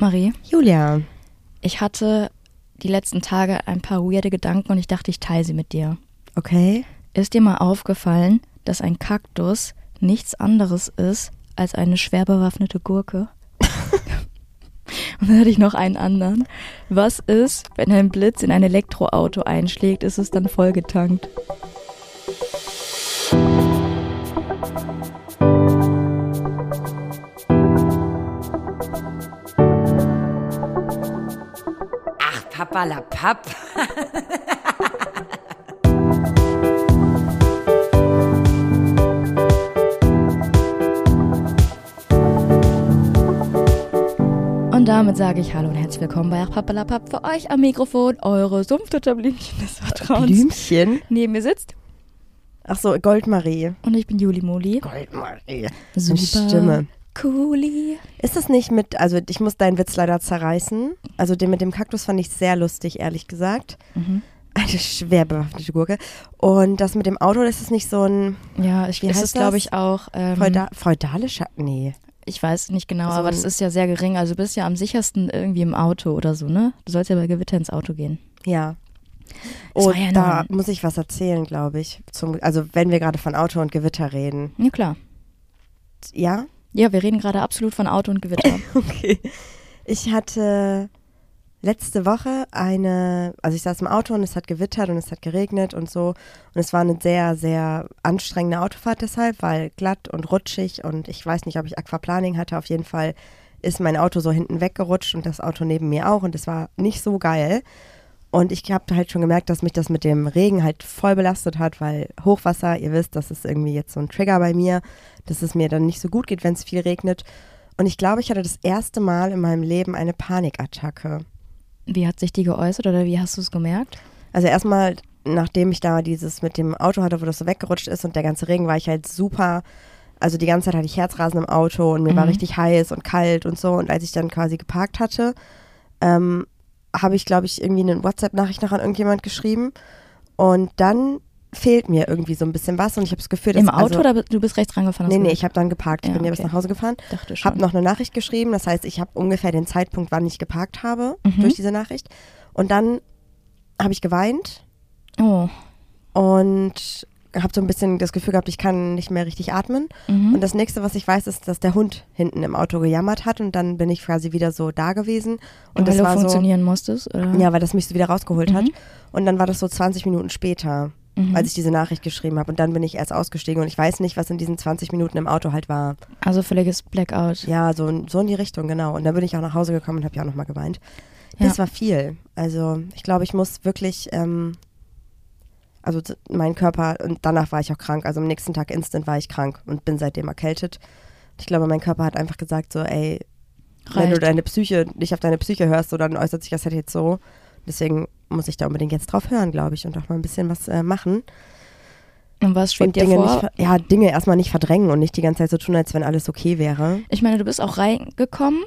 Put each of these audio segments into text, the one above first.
Marie, Julia. ich hatte die letzten Tage ein paar weirde Gedanken und ich dachte, ich teile sie mit dir. Okay. Ist dir mal aufgefallen, dass ein Kaktus nichts anderes ist als eine schwer bewaffnete Gurke? und dann hatte ich noch einen anderen. Was ist, wenn ein Blitz in ein Elektroauto einschlägt, ist es dann vollgetankt? Ach, Papa la Papp. Und damit sage ich Hallo und herzlich willkommen bei Pappalapapp für euch am Mikrofon, eure Sumpfdutterblümchen des Vertrauens. Blümchen. Neben mir sitzt Ach so, Goldmarie. und ich bin Juli Moli. Goldmarie. Super. Stimme. Cooli. Ist das nicht mit, also ich muss deinen Witz leider zerreißen. Also den mit dem Kaktus fand ich sehr lustig, ehrlich gesagt. Mhm. Eine schwer bewaffnete Gurke. Und das mit dem Auto, das ist nicht so ein Ja, ich, es heißt ist, glaube das? ich, auch. Ähm, Feuda feudalischer. Nee. ich weiß nicht genau, So aber das ist ja sehr gering. Also du bist ja am sichersten irgendwie im Auto oder so, ne? Du sollst ja bei Gewitter ins Auto gehen. Ja. War ja da muss ich was erzählen, glaube ich. Zum, also wenn wir gerade von Auto und Gewitter reden. Ja, klar. Ja? Ja, wir reden gerade absolut von Auto und Gewitter. Okay. Ich hatte letzte Woche eine, also ich saß im Auto und es hat gewittert und es hat geregnet und so. Und es war eine sehr, sehr anstrengende Autofahrt deshalb, weil glatt und rutschig und ich weiß nicht, ob ich Aquaplaning hatte. Auf jeden Fall ist mein Auto so hinten weggerutscht und das Auto neben mir auch und es war nicht so geil. Und ich habe halt schon gemerkt, dass mich das mit dem Regen halt voll belastet hat, weil Hochwasser, ihr wisst, das ist irgendwie jetzt so ein Trigger bei mir, dass es mir dann nicht so gut geht, wenn es viel regnet. Und ich glaube, ich hatte das erste Mal in meinem Leben eine Panikattacke. Wie hat sich die geäußert oder wie hast du es gemerkt? Also erstmal, nachdem ich da dieses mit dem Auto hatte, wo das so weggerutscht ist und der ganze Regen, war ich halt super. Also die ganze Zeit hatte ich Herzrasen im Auto und mir war Mhm. richtig heiß und kalt und so. Und als ich dann quasi geparkt hatte, ähm, habe ich, glaube ich, irgendwie eine WhatsApp-Nachricht noch an irgendjemand geschrieben. Und dann fehlt mir irgendwie so ein bisschen was und ich habe das Gefühl, dass Im Auto also, oder du bist rechts rangefahren? Nee, nee, ich habe dann geparkt. Ich Ja, bin ja bis okay. nach Hause gefahren. dachte schon. Habe noch eine Nachricht geschrieben, das heißt, ich habe ungefähr den Zeitpunkt, wann ich geparkt habe, Mhm. durch diese Nachricht. Und dann habe ich geweint Oh. und habe so ein bisschen das Gefühl gehabt, ich kann nicht mehr richtig atmen. Mhm. Und das nächste, was ich weiß, ist, dass der Hund hinten im Auto gejammert hat und dann bin ich quasi wieder so da gewesen. Und weil das war so, funktionieren musstest? Oder? ja, weil das mich so wieder rausgeholt hat. Mhm. Und dann war das so 20 Minuten später, Mhm. als ich diese Nachricht geschrieben habe. Und dann bin ich erst ausgestiegen und ich weiß nicht, was in diesen 20 Minuten im Auto halt war. Also völliges Blackout. Ja, so, so in die Richtung, genau. Und dann bin ich auch nach Hause gekommen und habe ja auch nochmal geweint. Das Ja. war viel. Also ich glaube, ich muss wirklich, ähm, also mein Körper, und danach war ich auch krank. Also am nächsten Tag instant war ich krank und bin seitdem erkältet. Ich glaube, mein Körper hat einfach gesagt so, ey, wenn du Reicht. deine Psyche, nicht auf deine Psyche hörst, so, dann äußert sich das halt jetzt so. Deswegen muss ich da unbedingt jetzt drauf hören, glaube ich, und auch mal ein bisschen was äh, machen. Und was Und schwebt dir Dinge vor? nicht, ja, Dinge erstmal nicht verdrängen und nicht die ganze Zeit so tun, als wenn alles okay wäre. Ich meine, du bist auch reingekommen.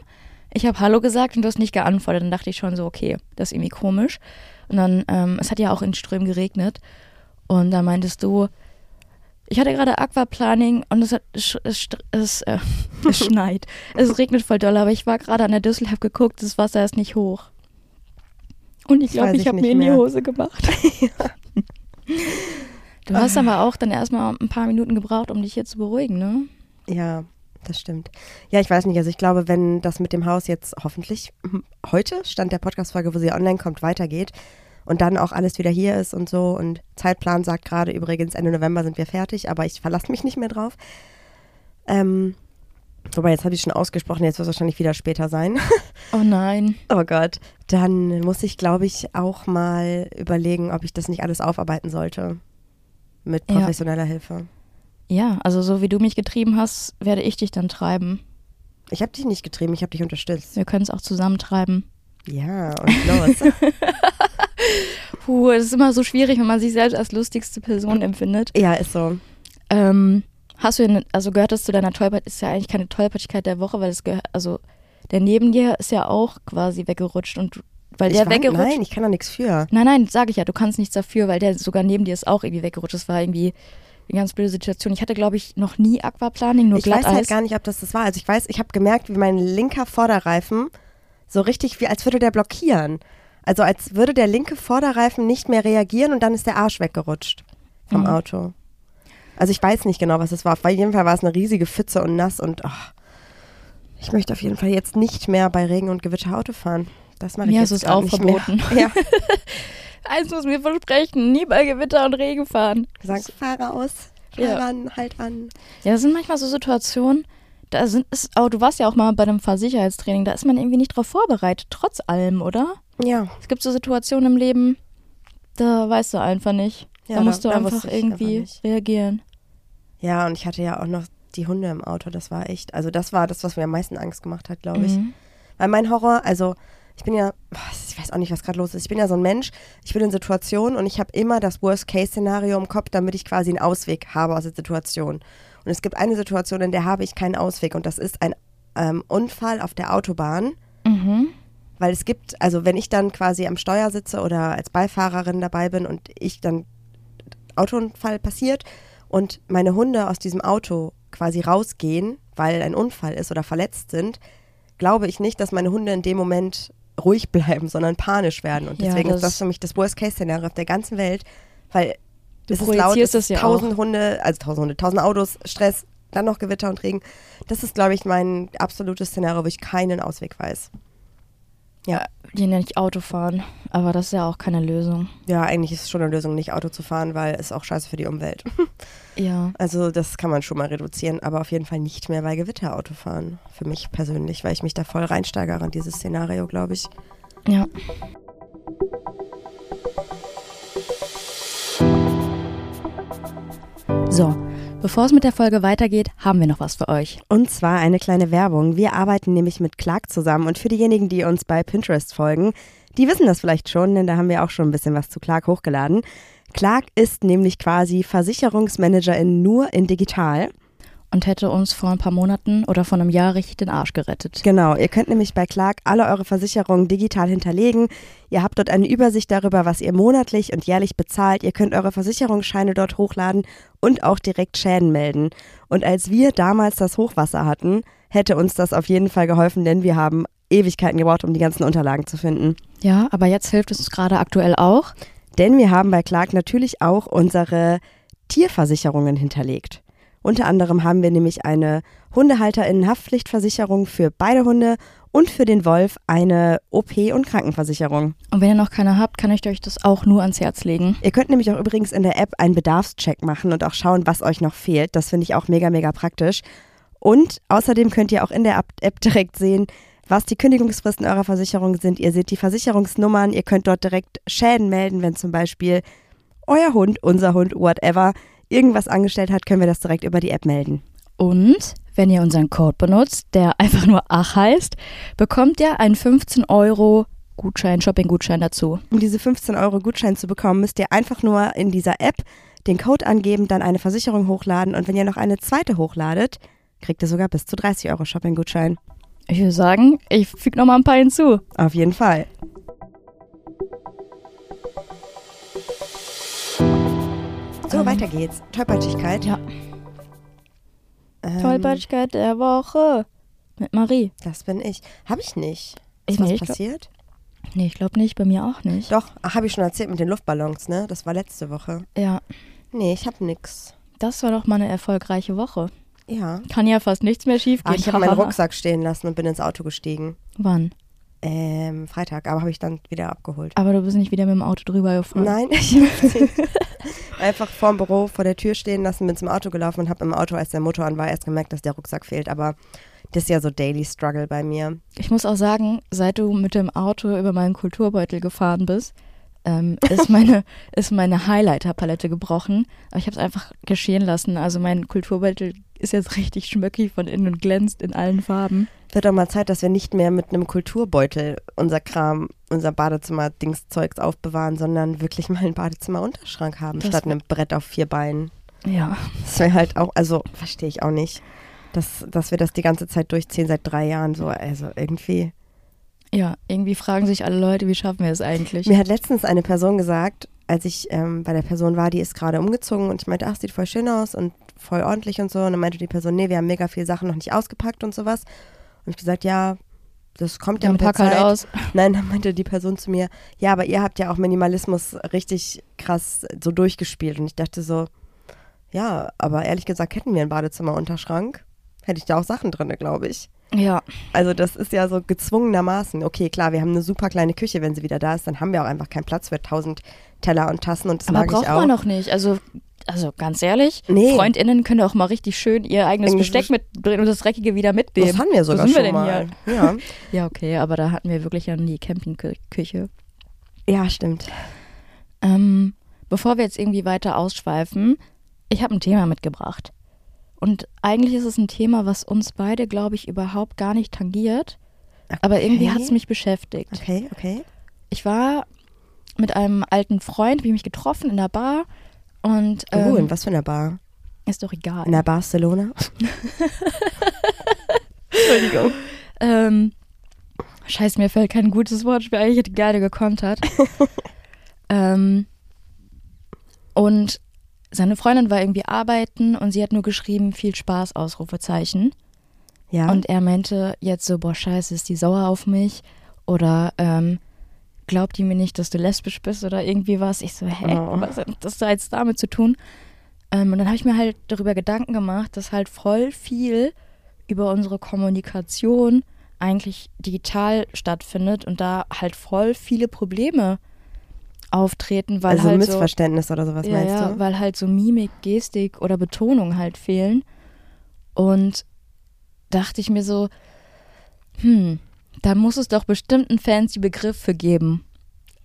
Ich habe Hallo gesagt und du hast nicht geantwortet. Dann dachte ich schon so, okay, das ist irgendwie komisch. Und dann, ähm, es hat ja auch in Strömen geregnet. Und da meintest du, ich hatte gerade Aquaplaning und es, hat, es, es, äh, es schneit. Es regnet voll doll, aber ich war gerade an der Düssel, habe geguckt, das Wasser ist nicht hoch. Und ich glaube, ich ich habe mir in die. Hose gemacht. Du hast aber auch dann erstmal ein paar Minuten gebraucht, um dich hier zu beruhigen, ne? Ja, das stimmt. Ja, ich weiß nicht. Also ich glaube, wenn das mit dem Haus jetzt hoffentlich heute, Stand der Podcast-Folge, wo sie online kommt, weitergeht und dann auch alles wieder hier ist und so und Zeitplan sagt gerade übrigens, Ende November sind wir fertig, aber ich verlasse mich nicht mehr drauf. Ähm, wobei, jetzt habe ich schon ausgesprochen, jetzt wird es wahrscheinlich wieder später sein. Oh nein. oh Gott. Dann muss ich, glaube ich, auch mal überlegen, ob ich das nicht alles aufarbeiten sollte. Mit Ja. professioneller Hilfe. Ja, also so wie du mich getrieben hast, werde ich dich dann treiben. Ich habe dich nicht getrieben, ich habe dich unterstützt. Wir können es auch zusammen treiben. Ja, und los. Puh, es ist immer so schwierig, wenn man sich selbst als lustigste Person empfindet. ja, ist so. Ähm, hast du, denn- also gehört das zu deiner Tollpatschigkeit, ist ja eigentlich keine Tollpatschigkeit der Woche, weil es gehört, also der neben dir ist ja auch quasi weggerutscht und weil Ich der war, weggerutscht. nein, ich kann da nichts für. Nein, nein, sage ich ja, du kannst nichts dafür, weil der sogar neben dir ist auch irgendwie weggerutscht. Das war irgendwie eine ganz blöde Situation. Ich hatte, glaube ich, noch nie Aquaplaning, nur ich weiß Glatteis. halt gar nicht, ob das das war. Also ich weiß, ich habe gemerkt, wie mein linker Vorderreifen So richtig wie, als würde der blockieren. Also als würde der linke Vorderreifen nicht mehr reagieren und dann ist der Arsch weggerutscht vom Mhm. Auto. Also ich weiß nicht genau, was es war. Auf jeden Fall war es eine riesige Pfütze und nass und ach, ich möchte auf jeden Fall jetzt nicht mehr bei Regen und Gewitter Auto fahren. Das mache ich Mir jetzt ist es auch nicht verboten. Mehr. Ja, Eins muss mir versprechen, nie bei Gewitter und Regen fahren. sag, fahre aus, fahr Ja. an, halt an. Ja, das sind manchmal so Situationen, da sind ist, oh, du warst ja auch mal bei einem Fahrsicherheitstraining, da ist man irgendwie nicht drauf vorbereitet, trotz allem, oder? Ja, Es gibt so Situationen im Leben, da weißt du einfach nicht. Ja, da da- musst du da einfach irgendwie einfach reagieren. ja, und ich hatte ja auch noch die Hunde im Auto. Das war echt, also das war das, was mir am meisten Angst gemacht hat, glaube ich. Mhm. Weil mein Horror, also ich bin ja, ich weiß auch nicht, was gerade los ist. Ich bin ja so ein Mensch, ich bin in Situationen und ich habe immer das Worst-Case-Szenario im Kopf, damit ich quasi einen Ausweg habe aus der Situation. Und es gibt eine Situation, in der habe ich keinen Ausweg und das ist ein ähm, Unfall auf der Autobahn. Mhm. Weil es gibt, also wenn ich dann quasi am Steuer sitze oder als Beifahrerin dabei bin und ich dann Autounfall passiert und meine Hunde aus diesem Auto quasi rausgehen, weil ein Unfall ist oder verletzt sind, glaube ich nicht, dass meine Hunde in dem Moment ruhig bleiben, sondern panisch werden. Und Ja, deswegen das- ist das für mich das Worst-Case-Szenario auf der ganzen Welt, weil Du es ist laut, es ist ja tausend Hunde, also tausend Hunde, tausend Autos, Stress, dann noch Gewitter und Regen. Das ist, glaube ich, mein absolutes Szenario, wo ich keinen Ausweg weiß. Ja. Die nenne ich Autofahren, aber das ist ja auch keine Lösung. Ja, eigentlich ist es schon eine Lösung, nicht Auto zu fahren, weil es auch scheiße für die Umwelt. Ja. Also das kann man schon mal reduzieren, aber auf jeden Fall nicht mehr bei Gewitter Auto fahren. Für mich persönlich, weil ich mich da voll reinsteigere in dieses Szenario, glaube ich. Ja. So, bevor es mit der Folge weitergeht, haben wir noch was für euch. Und zwar eine kleine Werbung. Wir arbeiten nämlich mit Clark zusammen und für diejenigen, die uns bei Pinterest folgen, die wissen das vielleicht schon, denn da haben wir auch schon ein bisschen was zu Clark hochgeladen. Clark ist nämlich quasi Versicherungsmanagerin nur in digital. Und hätte uns vor ein paar Monaten oder vor einem Jahr richtig den Arsch gerettet. Genau, ihr könnt nämlich bei Clark alle eure Versicherungen digital hinterlegen. Ihr habt dort eine Übersicht darüber, was ihr monatlich und jährlich bezahlt. Ihr könnt eure Versicherungsscheine dort hochladen und auch direkt Schäden melden. Und als wir damals das Hochwasser hatten, hätte uns das auf jeden Fall geholfen, denn wir haben Ewigkeiten gebraucht, um die ganzen Unterlagen zu finden. Ja, aber jetzt hilft es uns gerade aktuell auch. Denn wir haben bei Clark natürlich auch unsere Tierversicherungen hinterlegt. Unter anderem haben wir nämlich eine Hundehalterinnenhaftpflichtversicherung für beide Hunde und für den Wolf eine OP- und Krankenversicherung. Und wenn ihr noch keine habt, kann ich euch das auch nur ans Herz legen. Ihr könnt nämlich auch übrigens in der App einen Bedarfscheck machen und auch schauen, was euch noch fehlt. Das finde ich auch mega, mega praktisch. Und außerdem könnt ihr auch in der App- direkt sehen, was die Kündigungsfristen eurer Versicherung sind. Ihr seht die Versicherungsnummern, ihr könnt dort direkt Schäden melden, wenn zum Beispiel euer Hund, unser Hund, whatever, irgendwas angestellt hat, können wir das direkt über die App melden. Und wenn ihr unseren Code benutzt, der einfach nur Ach heißt, bekommt ihr einen 15 Euro Gutschein, Shopping-Gutschein dazu. Um diese 15 Euro Gutschein zu bekommen, müsst ihr einfach nur in dieser App den Code angeben, dann eine Versicherung hochladen und wenn ihr noch eine zweite hochladet, kriegt ihr sogar bis zu 30 Euro Shopping-Gutschein. Ich würde sagen, ich füge noch mal ein paar hinzu. Auf jeden Fall. So, Ähm, weiter geht's. Tollpatschigkeit. Ja. Ähm, Tollpatschigkeit der Woche mit Marie. Das bin ich. Habe ich nicht. Ich Ist was nee, ich glaub- passiert? Nee, ich glaube nicht, bei mir auch nicht. Doch, habe ich schon erzählt mit den Luftballons, ne? Das war letzte Woche. Ja, Nee, ich habe nix. das war doch mal eine erfolgreiche Woche. Ja. Kann ja fast nichts mehr schief Ach, gehen. ich habe meinen Rucksack stehen lassen und bin ins Auto gestiegen. Wann? Ähm, Freitag, aber habe ich dann wieder abgeholt. Aber du bist nicht wieder mit dem Auto drüber gefahren. Nein, ich habe einfach vorm Büro vor der Tür stehen lassen, bin zum Auto gelaufen und habe im Auto, als der Motor an war, erst gemerkt, dass der Rucksack fehlt. Aber das ist ja so Daily Struggle bei mir. Ich muss auch sagen, seit du mit dem Auto über meinen Kulturbeutel gefahren bist, ähm, ist meine, ist meine Highlighter-Palette gebrochen. Aber ich habe es einfach geschehen lassen. Also mein Kulturbeutel ist jetzt richtig schmöckig von innen und glänzt in allen Farben. Wird doch mal Zeit, dass wir nicht mehr mit einem Kulturbeutel unser Kram, unser Badezimmer-Dingszeugs aufbewahren, sondern wirklich mal einen Badezimmer-Unterschrank haben, Das statt einem Brett auf vier Beinen. Ja. Das wäre halt auch, also verstehe ich auch nicht, dass, dass wir das die ganze Zeit durchziehen seit drei Jahren. So, also irgendwie. Ja, irgendwie fragen sich alle Leute, wie schaffen wir es eigentlich? Mir hat letztens eine Person gesagt, als ich ähm, bei der Person war, die ist gerade umgezogen und ich meinte, ach, sieht voll schön aus und voll ordentlich und so. Und dann meinte die Person, nee, wir haben mega viele Sachen noch nicht ausgepackt und sowas. Und ich gesagt, ja, das kommt ja Dann mit der halt Zeit. aus. Nein, dann meinte die Person zu mir, ja, aber ihr habt ja auch Minimalismus richtig krass so durchgespielt. Und ich dachte so, ja, aber ehrlich gesagt hätten wir einen Badezimmerunterschrank, hätte ich da auch Sachen drin, glaube ich. Ja, Also das ist ja so gezwungenermaßen. Okay, klar, wir haben eine super kleine Küche, wenn sie wieder da ist, dann haben wir auch einfach keinen Platz für tausend Teller und Tassen und das aber mag braucht ich auch. man noch nicht. Also, also ganz ehrlich, Nee. FreundInnen können auch mal richtig schön ihr eigenes Eigenes Besteck mitbringen und das Dreckige wieder mitnehmen. das haben wir sogar Wo sind wir schon denn mal. hier? Ja. Ja, okay, aber da hatten wir wirklich ja nie Campingküche. ja, stimmt. Ähm, bevor wir jetzt irgendwie weiter ausschweifen, ich habe ein Thema mitgebracht. Und eigentlich ist es ein Thema, was uns beide, glaube ich, überhaupt gar nicht tangiert. Aber irgendwie Okay. hat es mich beschäftigt. Okay, okay. Ich war mit einem alten Freund, habe ich mich getroffen in der Bar. Und ähm, oh, in was für einer Bar? ist doch egal. In der Barcelona? Entschuldigung. Ähm, scheiße, mir fällt kein gutes Wortspiel ein. Ich hätte gerne gekontert. ähm, und seine Freundin war irgendwie arbeiten und sie hat nur geschrieben, viel Spaß, Ausrufezeichen. Ja. Und er meinte jetzt so, boah, scheiße, ist die sauer auf mich? Oder ähm, glaubt die mir nicht, dass du lesbisch bist oder irgendwie was? Ich so, hä, Oh. was hat das da jetzt damit zu tun? Ähm, und dann habe ich mir halt darüber Gedanken gemacht, dass halt voll viel über unsere Kommunikation eigentlich digital stattfindet und da halt voll viele Probleme auftreten, weil also halt so Missverständnis oder sowas ja, meinst ja, du? weil halt so Mimik, Gestik oder Betonung halt fehlen. Und dachte ich mir so, hm, da muss es doch bestimmt einen fancy Begriff für geben.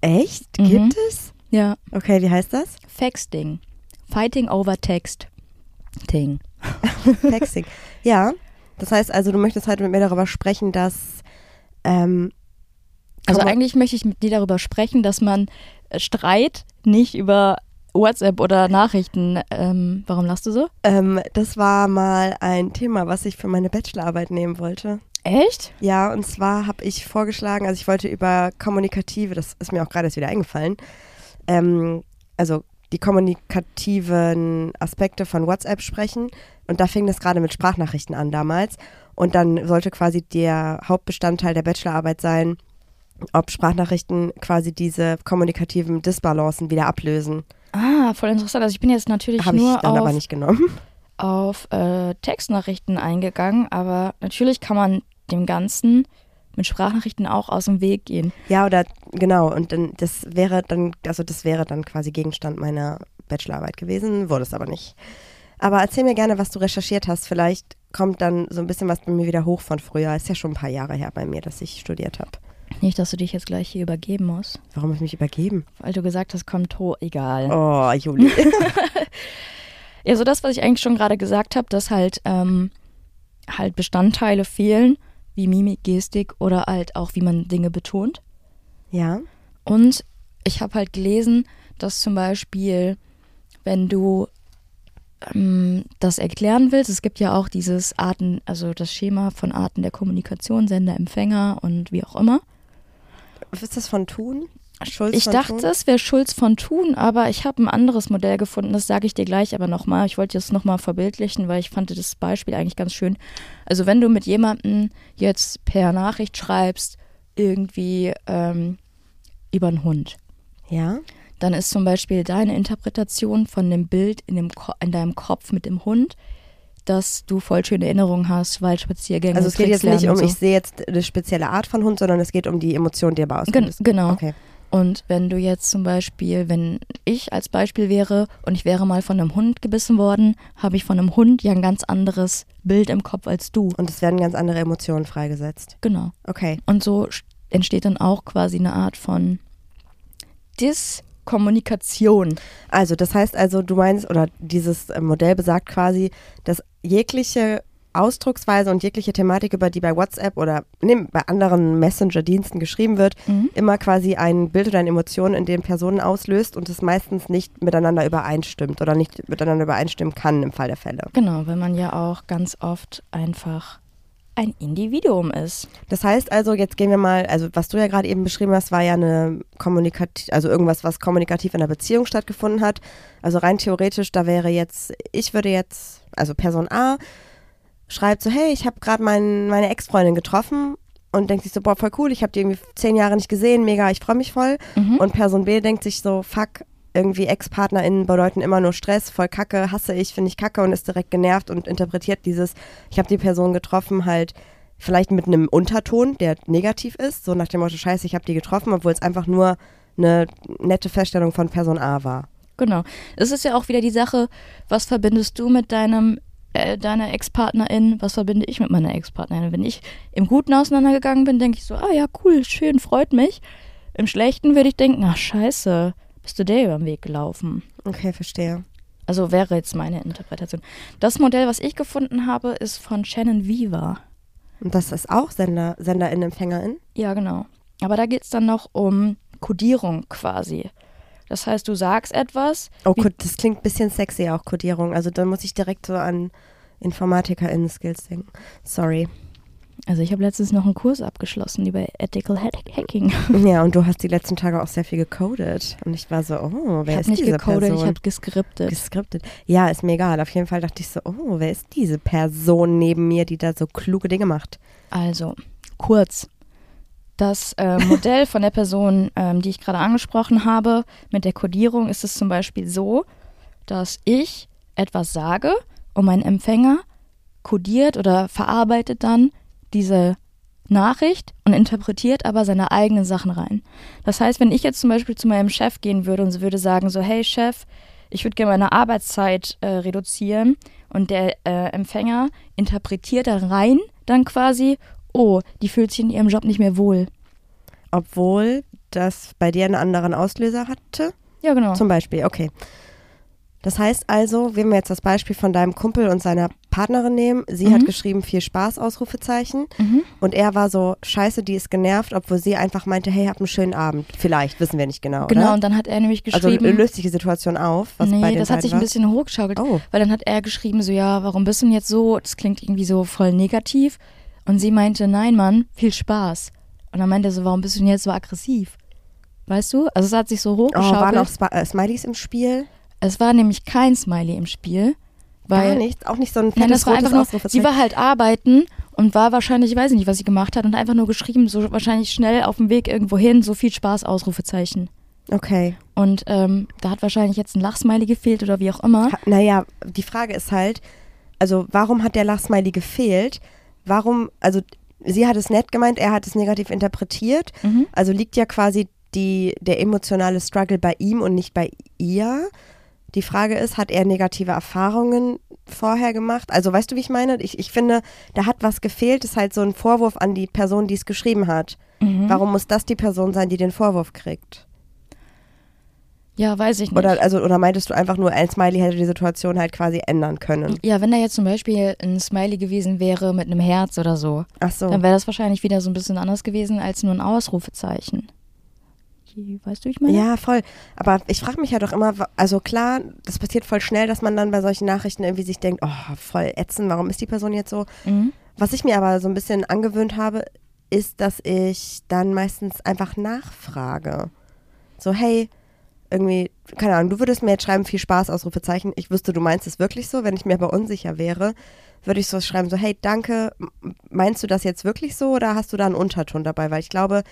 Echt? Mhm. Gibt es? Ja, Okay, wie heißt das? Faxting. Fighting over text. Ting. Texting. ja. Das heißt also, du möchtest heute mit mir darüber sprechen, dass ähm, Also eigentlich möchte ich mit dir darüber sprechen, dass man äh, Streit nicht über WhatsApp oder Nachrichten, ähm, warum lachst du so? ähm, das war mal ein Thema, was ich für meine Bachelorarbeit nehmen wollte. Echt? Ja, und zwar habe ich vorgeschlagen, also ich wollte über kommunikative, das ist mir auch gerade erst wieder eingefallen, ähm, also die kommunikativen Aspekte von WhatsApp sprechen. Und da fing das gerade mit Sprachnachrichten an damals. Und dann sollte quasi der Hauptbestandteil der Bachelorarbeit sein, ob Sprachnachrichten quasi diese kommunikativen Disbalancen wieder ablösen. Ah, voll interessant. Also ich bin jetzt natürlich Habe ich nur dann auf aber nicht genommen. Auf äh, Textnachrichten eingegangen, aber natürlich kann man dem Ganzen mit Sprachnachrichten auch aus dem Weg gehen. Ja, oder genau. Und dann das wäre dann, also das wäre dann quasi Gegenstand meiner Bachelorarbeit gewesen, wurde es aber nicht. Aber erzähl mir gerne, was du recherchiert hast. Vielleicht kommt dann so ein bisschen was bei mir wieder hoch von früher. Ist ja schon ein paar Jahre her bei mir, dass ich studiert habe. Nicht, dass du dich jetzt gleich hier übergeben musst, Warum habe ich mich übergeben? weil du gesagt hast, kommt ho, egal. Oh, Juli. Ja, so das, was ich eigentlich schon gerade gesagt habe, dass halt ähm, halt Bestandteile fehlen, wie Mimik, Gestik oder halt auch, wie man Dinge betont. ja. Und ich habe halt gelesen, dass zum Beispiel, wenn du ähm, das erklären willst, es gibt ja auch dieses Arten, also das Schema von Arten der Kommunikation, Sender, Empfänger und wie auch immer. Was ist das von Thun? Schulz Ich dachte, Thun? es wäre Schulz von Thun, aber ich habe ein anderes Modell gefunden, das sage ich dir gleich aber nochmal. Ich wollte das nochmal verbildlichen, weil ich fand das Beispiel eigentlich ganz schön. Also wenn du mit jemandem jetzt per Nachricht schreibst, irgendwie ähm, über einen Hund, Ja. dann ist zum Beispiel deine Interpretation von dem Bild in, dem Ko in deinem Kopf mit dem Hund, dass du voll schöne Erinnerungen hast, Waldspaziergänge. Also es geht jetzt nicht um, und ich sehe jetzt eine spezielle Art von Hund, sondern es geht um die Emotion, die dabei Gen auskommt. genau. Okay. Und wenn du jetzt zum Beispiel, wenn ich als Beispiel wäre und ich wäre mal von einem Hund gebissen worden, habe ich von einem Hund ja ein ganz anderes Bild im Kopf als du. Und es werden ganz andere Emotionen freigesetzt. Genau. Okay. Und so st- entsteht dann auch quasi eine Art von Diskommunikation. Also, das heißt also, du meinst, oder dieses äh, Modell besagt quasi, dass jegliche Ausdrucksweise und jegliche Thematik, über die bei WhatsApp oder nee, bei anderen Messenger-Diensten geschrieben wird, Mhm. immer quasi ein Bild oder eine Emotion in den Personen auslöst und es meistens nicht miteinander übereinstimmt oder nicht miteinander übereinstimmen kann im Fall der Fälle. Genau, weil man ja auch ganz oft einfach ein Individuum ist. Das heißt also, jetzt gehen wir mal, also was du ja gerade eben beschrieben hast, war ja eine kommunikativ, also irgendwas, was kommunikativ in der Beziehung stattgefunden hat. Also rein theoretisch, da wäre jetzt, ich würde jetzt, also Person A schreibt so, hey, ich habe gerade mein, meine Ex-Freundin getroffen und denkt sich so, boah, voll cool, ich habe die irgendwie zehn Jahre nicht gesehen, mega, ich freue mich voll. Mhm. Und Person B denkt sich so, fuck, irgendwie Ex-PartnerInnen bedeuten immer nur Stress, voll kacke, hasse ich, finde ich kacke und ist direkt genervt und interpretiert dieses, ich habe die Person getroffen, halt vielleicht mit einem Unterton, der negativ ist, so nach dem Motto, scheiße, ich habe die getroffen, obwohl es einfach nur eine nette Feststellung von Person A war. Genau. Es ist ja auch wieder die Sache, was verbindest du mit deinem äh, deiner Ex-Partnerin, was verbinde ich mit meiner Ex-Partnerin? Wenn ich im Guten auseinandergegangen bin, denke ich so, ah ja, cool, schön, freut mich. Im Schlechten würde ich denken, ach scheiße, bist du der über den Weg gelaufen. Okay, verstehe. Also wäre jetzt meine Interpretation. Das Modell, was ich gefunden habe, ist von Shannon Viva. Und das ist auch Sender, Senderin, Empfängerin? Ja, genau. Aber da geht es dann noch um Codierung quasi. Das heißt, du sagst etwas. Oh, Cod- das klingt ein bisschen sexy auch, Codierung. Also da muss ich direkt so an InformatikerInnen-Skills denken. Sorry. Also ich habe letztens noch einen Kurs abgeschlossen über Ethical Hack- Hacking. Ja, und du hast die letzten Tage auch sehr viel gecodet. Und ich war so, oh, wer ich ist habe nicht diese gecodet, Person? ich habe geskriptet. geskriptet. Ja, ist mir egal. Auf jeden Fall dachte ich so, oh, wer ist diese Person neben mir, die da so kluge Dinge macht? Also, kurz. Das äh, Modell von der Person, ähm, die ich gerade angesprochen habe, mit der Codierung ist es zum Beispiel so, dass ich etwas sage und mein Empfänger kodiert oder verarbeitet dann diese Nachricht und interpretiert aber seine eigenen Sachen rein. Das heißt, wenn ich jetzt zum Beispiel zu meinem Chef gehen würde und sie würde sagen so, hey Chef, ich würde gerne meine Arbeitszeit äh, reduzieren und der äh, Empfänger interpretiert da rein dann quasi, oh, die fühlt sich in ihrem Job nicht mehr wohl. Obwohl das bei dir einen anderen Auslöser hatte? Ja, genau. Zum Beispiel, okay. Das heißt also, wenn wir jetzt das Beispiel von deinem Kumpel und seiner Partnerin nehmen, sie Mhm. hat geschrieben, viel Spaß, Ausrufezeichen. Mhm. Und er war so, scheiße, die ist genervt, obwohl sie einfach meinte, hey, hab einen schönen Abend. Vielleicht, wissen wir nicht genau, Genau, oder? und dann hat er nämlich Also geschrieben. löst sich die Situation auf, was bei nee, den das hat sich war? ein bisschen hochgeschaukelt. Oh, Weil dann hat er geschrieben, so, ja, warum bist du denn jetzt so? Das klingt irgendwie so voll negativ. Und sie meinte, nein, Mann, viel Spaß. Und dann meinte er so, warum bist du denn jetzt so aggressiv? Weißt du? Also es hat sich so oh waren hochgeschaukelt. auch Sp äh, Smileys im Spiel? es war nämlich kein Smiley im Spiel. Weil, Gar nichts? Auch nicht so ein Nein, das war einfach nur, sie war halt arbeiten und war wahrscheinlich, ich weiß nicht, was sie gemacht hat und einfach nur geschrieben, so wahrscheinlich schnell auf dem Weg irgendwo hin, so viel Spaß, Ausrufezeichen. Okay. Und ähm, da hat wahrscheinlich jetzt ein Lachsmiley gefehlt oder wie auch immer. Ha, naja, die Frage ist halt, also warum hat der Lachsmiley gefehlt? Warum, also sie hat es nett gemeint, er hat es negativ interpretiert. Mhm. Also liegt ja quasi die, der emotionale Struggle bei ihm und nicht bei ihr. Die Frage ist, hat er negative Erfahrungen vorher gemacht? Also weißt du, wie ich meine? Ich, ich finde, da hat was gefehlt, ist halt so ein Vorwurf an die Person, die es geschrieben hat. Mhm. Warum muss das die Person sein, die den Vorwurf kriegt? Ja, weiß ich nicht. Oder, also, oder meintest du einfach nur, ein Smiley hätte die Situation halt quasi ändern können? ja, wenn da jetzt zum Beispiel ein Smiley gewesen wäre mit einem Herz oder so, Ach so. dann wäre das wahrscheinlich wieder so ein bisschen anders gewesen als nur ein Ausrufezeichen. Weißt du, wie ich meine? Ja, voll. Aber ich frage mich ja doch immer, also klar, das passiert voll schnell, dass man dann bei solchen Nachrichten irgendwie sich denkt, oh, voll ätzend, warum ist die Person jetzt so? Mhm. Was ich mir aber so ein bisschen angewöhnt habe, ist, dass ich dann meistens einfach nachfrage. So, hey, irgendwie, keine Ahnung, du würdest mir jetzt schreiben, viel Spaß, Ausrufezeichen. Ich wüsste, du meinst es wirklich so. Wenn ich mir aber unsicher wäre, würde ich so schreiben, so, hey, danke, meinst du das jetzt wirklich so oder hast du da einen Unterton dabei? Weil ich glaube,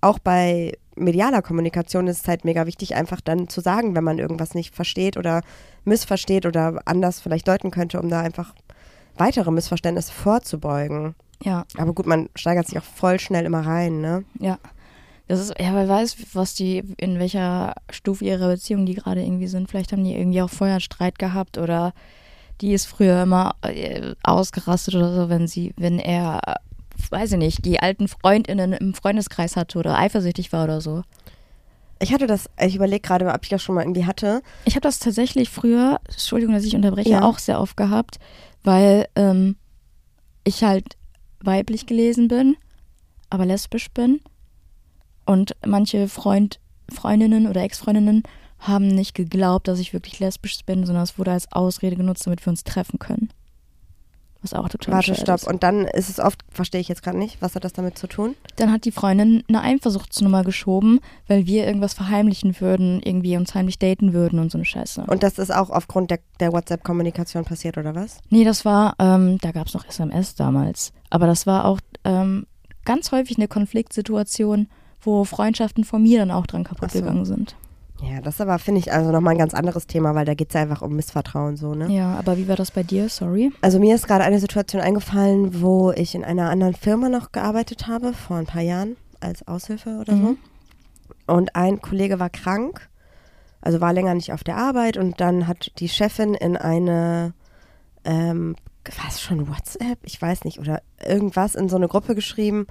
auch bei medialer Kommunikation ist es halt mega wichtig, einfach dann zu sagen, wenn man irgendwas nicht versteht oder missversteht oder anders vielleicht deuten könnte, um da einfach weitere Missverständnisse vorzubeugen. Ja, Aber gut, man steigert sich auch voll schnell immer rein, ne? ja. Das ist, ja, wer weiß, was die, in welcher Stufe ihrer Beziehung die gerade irgendwie sind. Vielleicht haben die irgendwie auch vorher einen Streit gehabt oder die ist früher immer äh, ausgerastet oder so, wenn sie, wenn er, weiß ich nicht, die alten Freundinnen im Freundeskreis hatte oder eifersüchtig war oder so. Ich hatte das, ich überlege gerade, ob ich das schon mal irgendwie hatte. Ich habe das tatsächlich früher, Entschuldigung, dass ich unterbreche, Ja. auch sehr oft gehabt, weil ähm, ich halt weiblich gelesen bin, aber lesbisch bin. Und manche Freund, Freundinnen oder Ex-Freundinnen haben nicht geglaubt, dass ich wirklich lesbisch bin, sondern es wurde als Ausrede genutzt, damit wir uns treffen können. Was auch total Warte, stopp. ist. Und dann ist es oft, verstehe ich jetzt gerade nicht, was hat das damit zu tun? Dann hat die Freundin eine Eifersuchtsnummer geschoben, weil wir irgendwas verheimlichen würden, irgendwie uns heimlich daten würden und so eine Scheiße. Und das ist auch aufgrund der, der WhatsApp-Kommunikation passiert, oder was? Nee, das war, ähm, da gab es noch SMS damals. Aber das war auch, ähm, ganz häufig eine Konfliktsituation, wo Freundschaften von mir dann auch dran kaputt so. gegangen sind. Ja, das aber finde ich also nochmal ein ganz anderes Thema, weil da geht es ja einfach um Missvertrauen so, ne? Ja, aber wie war das bei dir? Sorry. Also mir ist gerade eine Situation eingefallen, wo ich in einer anderen Firma noch gearbeitet habe, vor ein paar Jahren, als Aushilfe oder Mhm. so. Und ein Kollege war krank, also war länger nicht auf der Arbeit und dann hat die Chefin in eine, ähm, was schon WhatsApp, ich weiß nicht, oder irgendwas in so eine Gruppe geschrieben,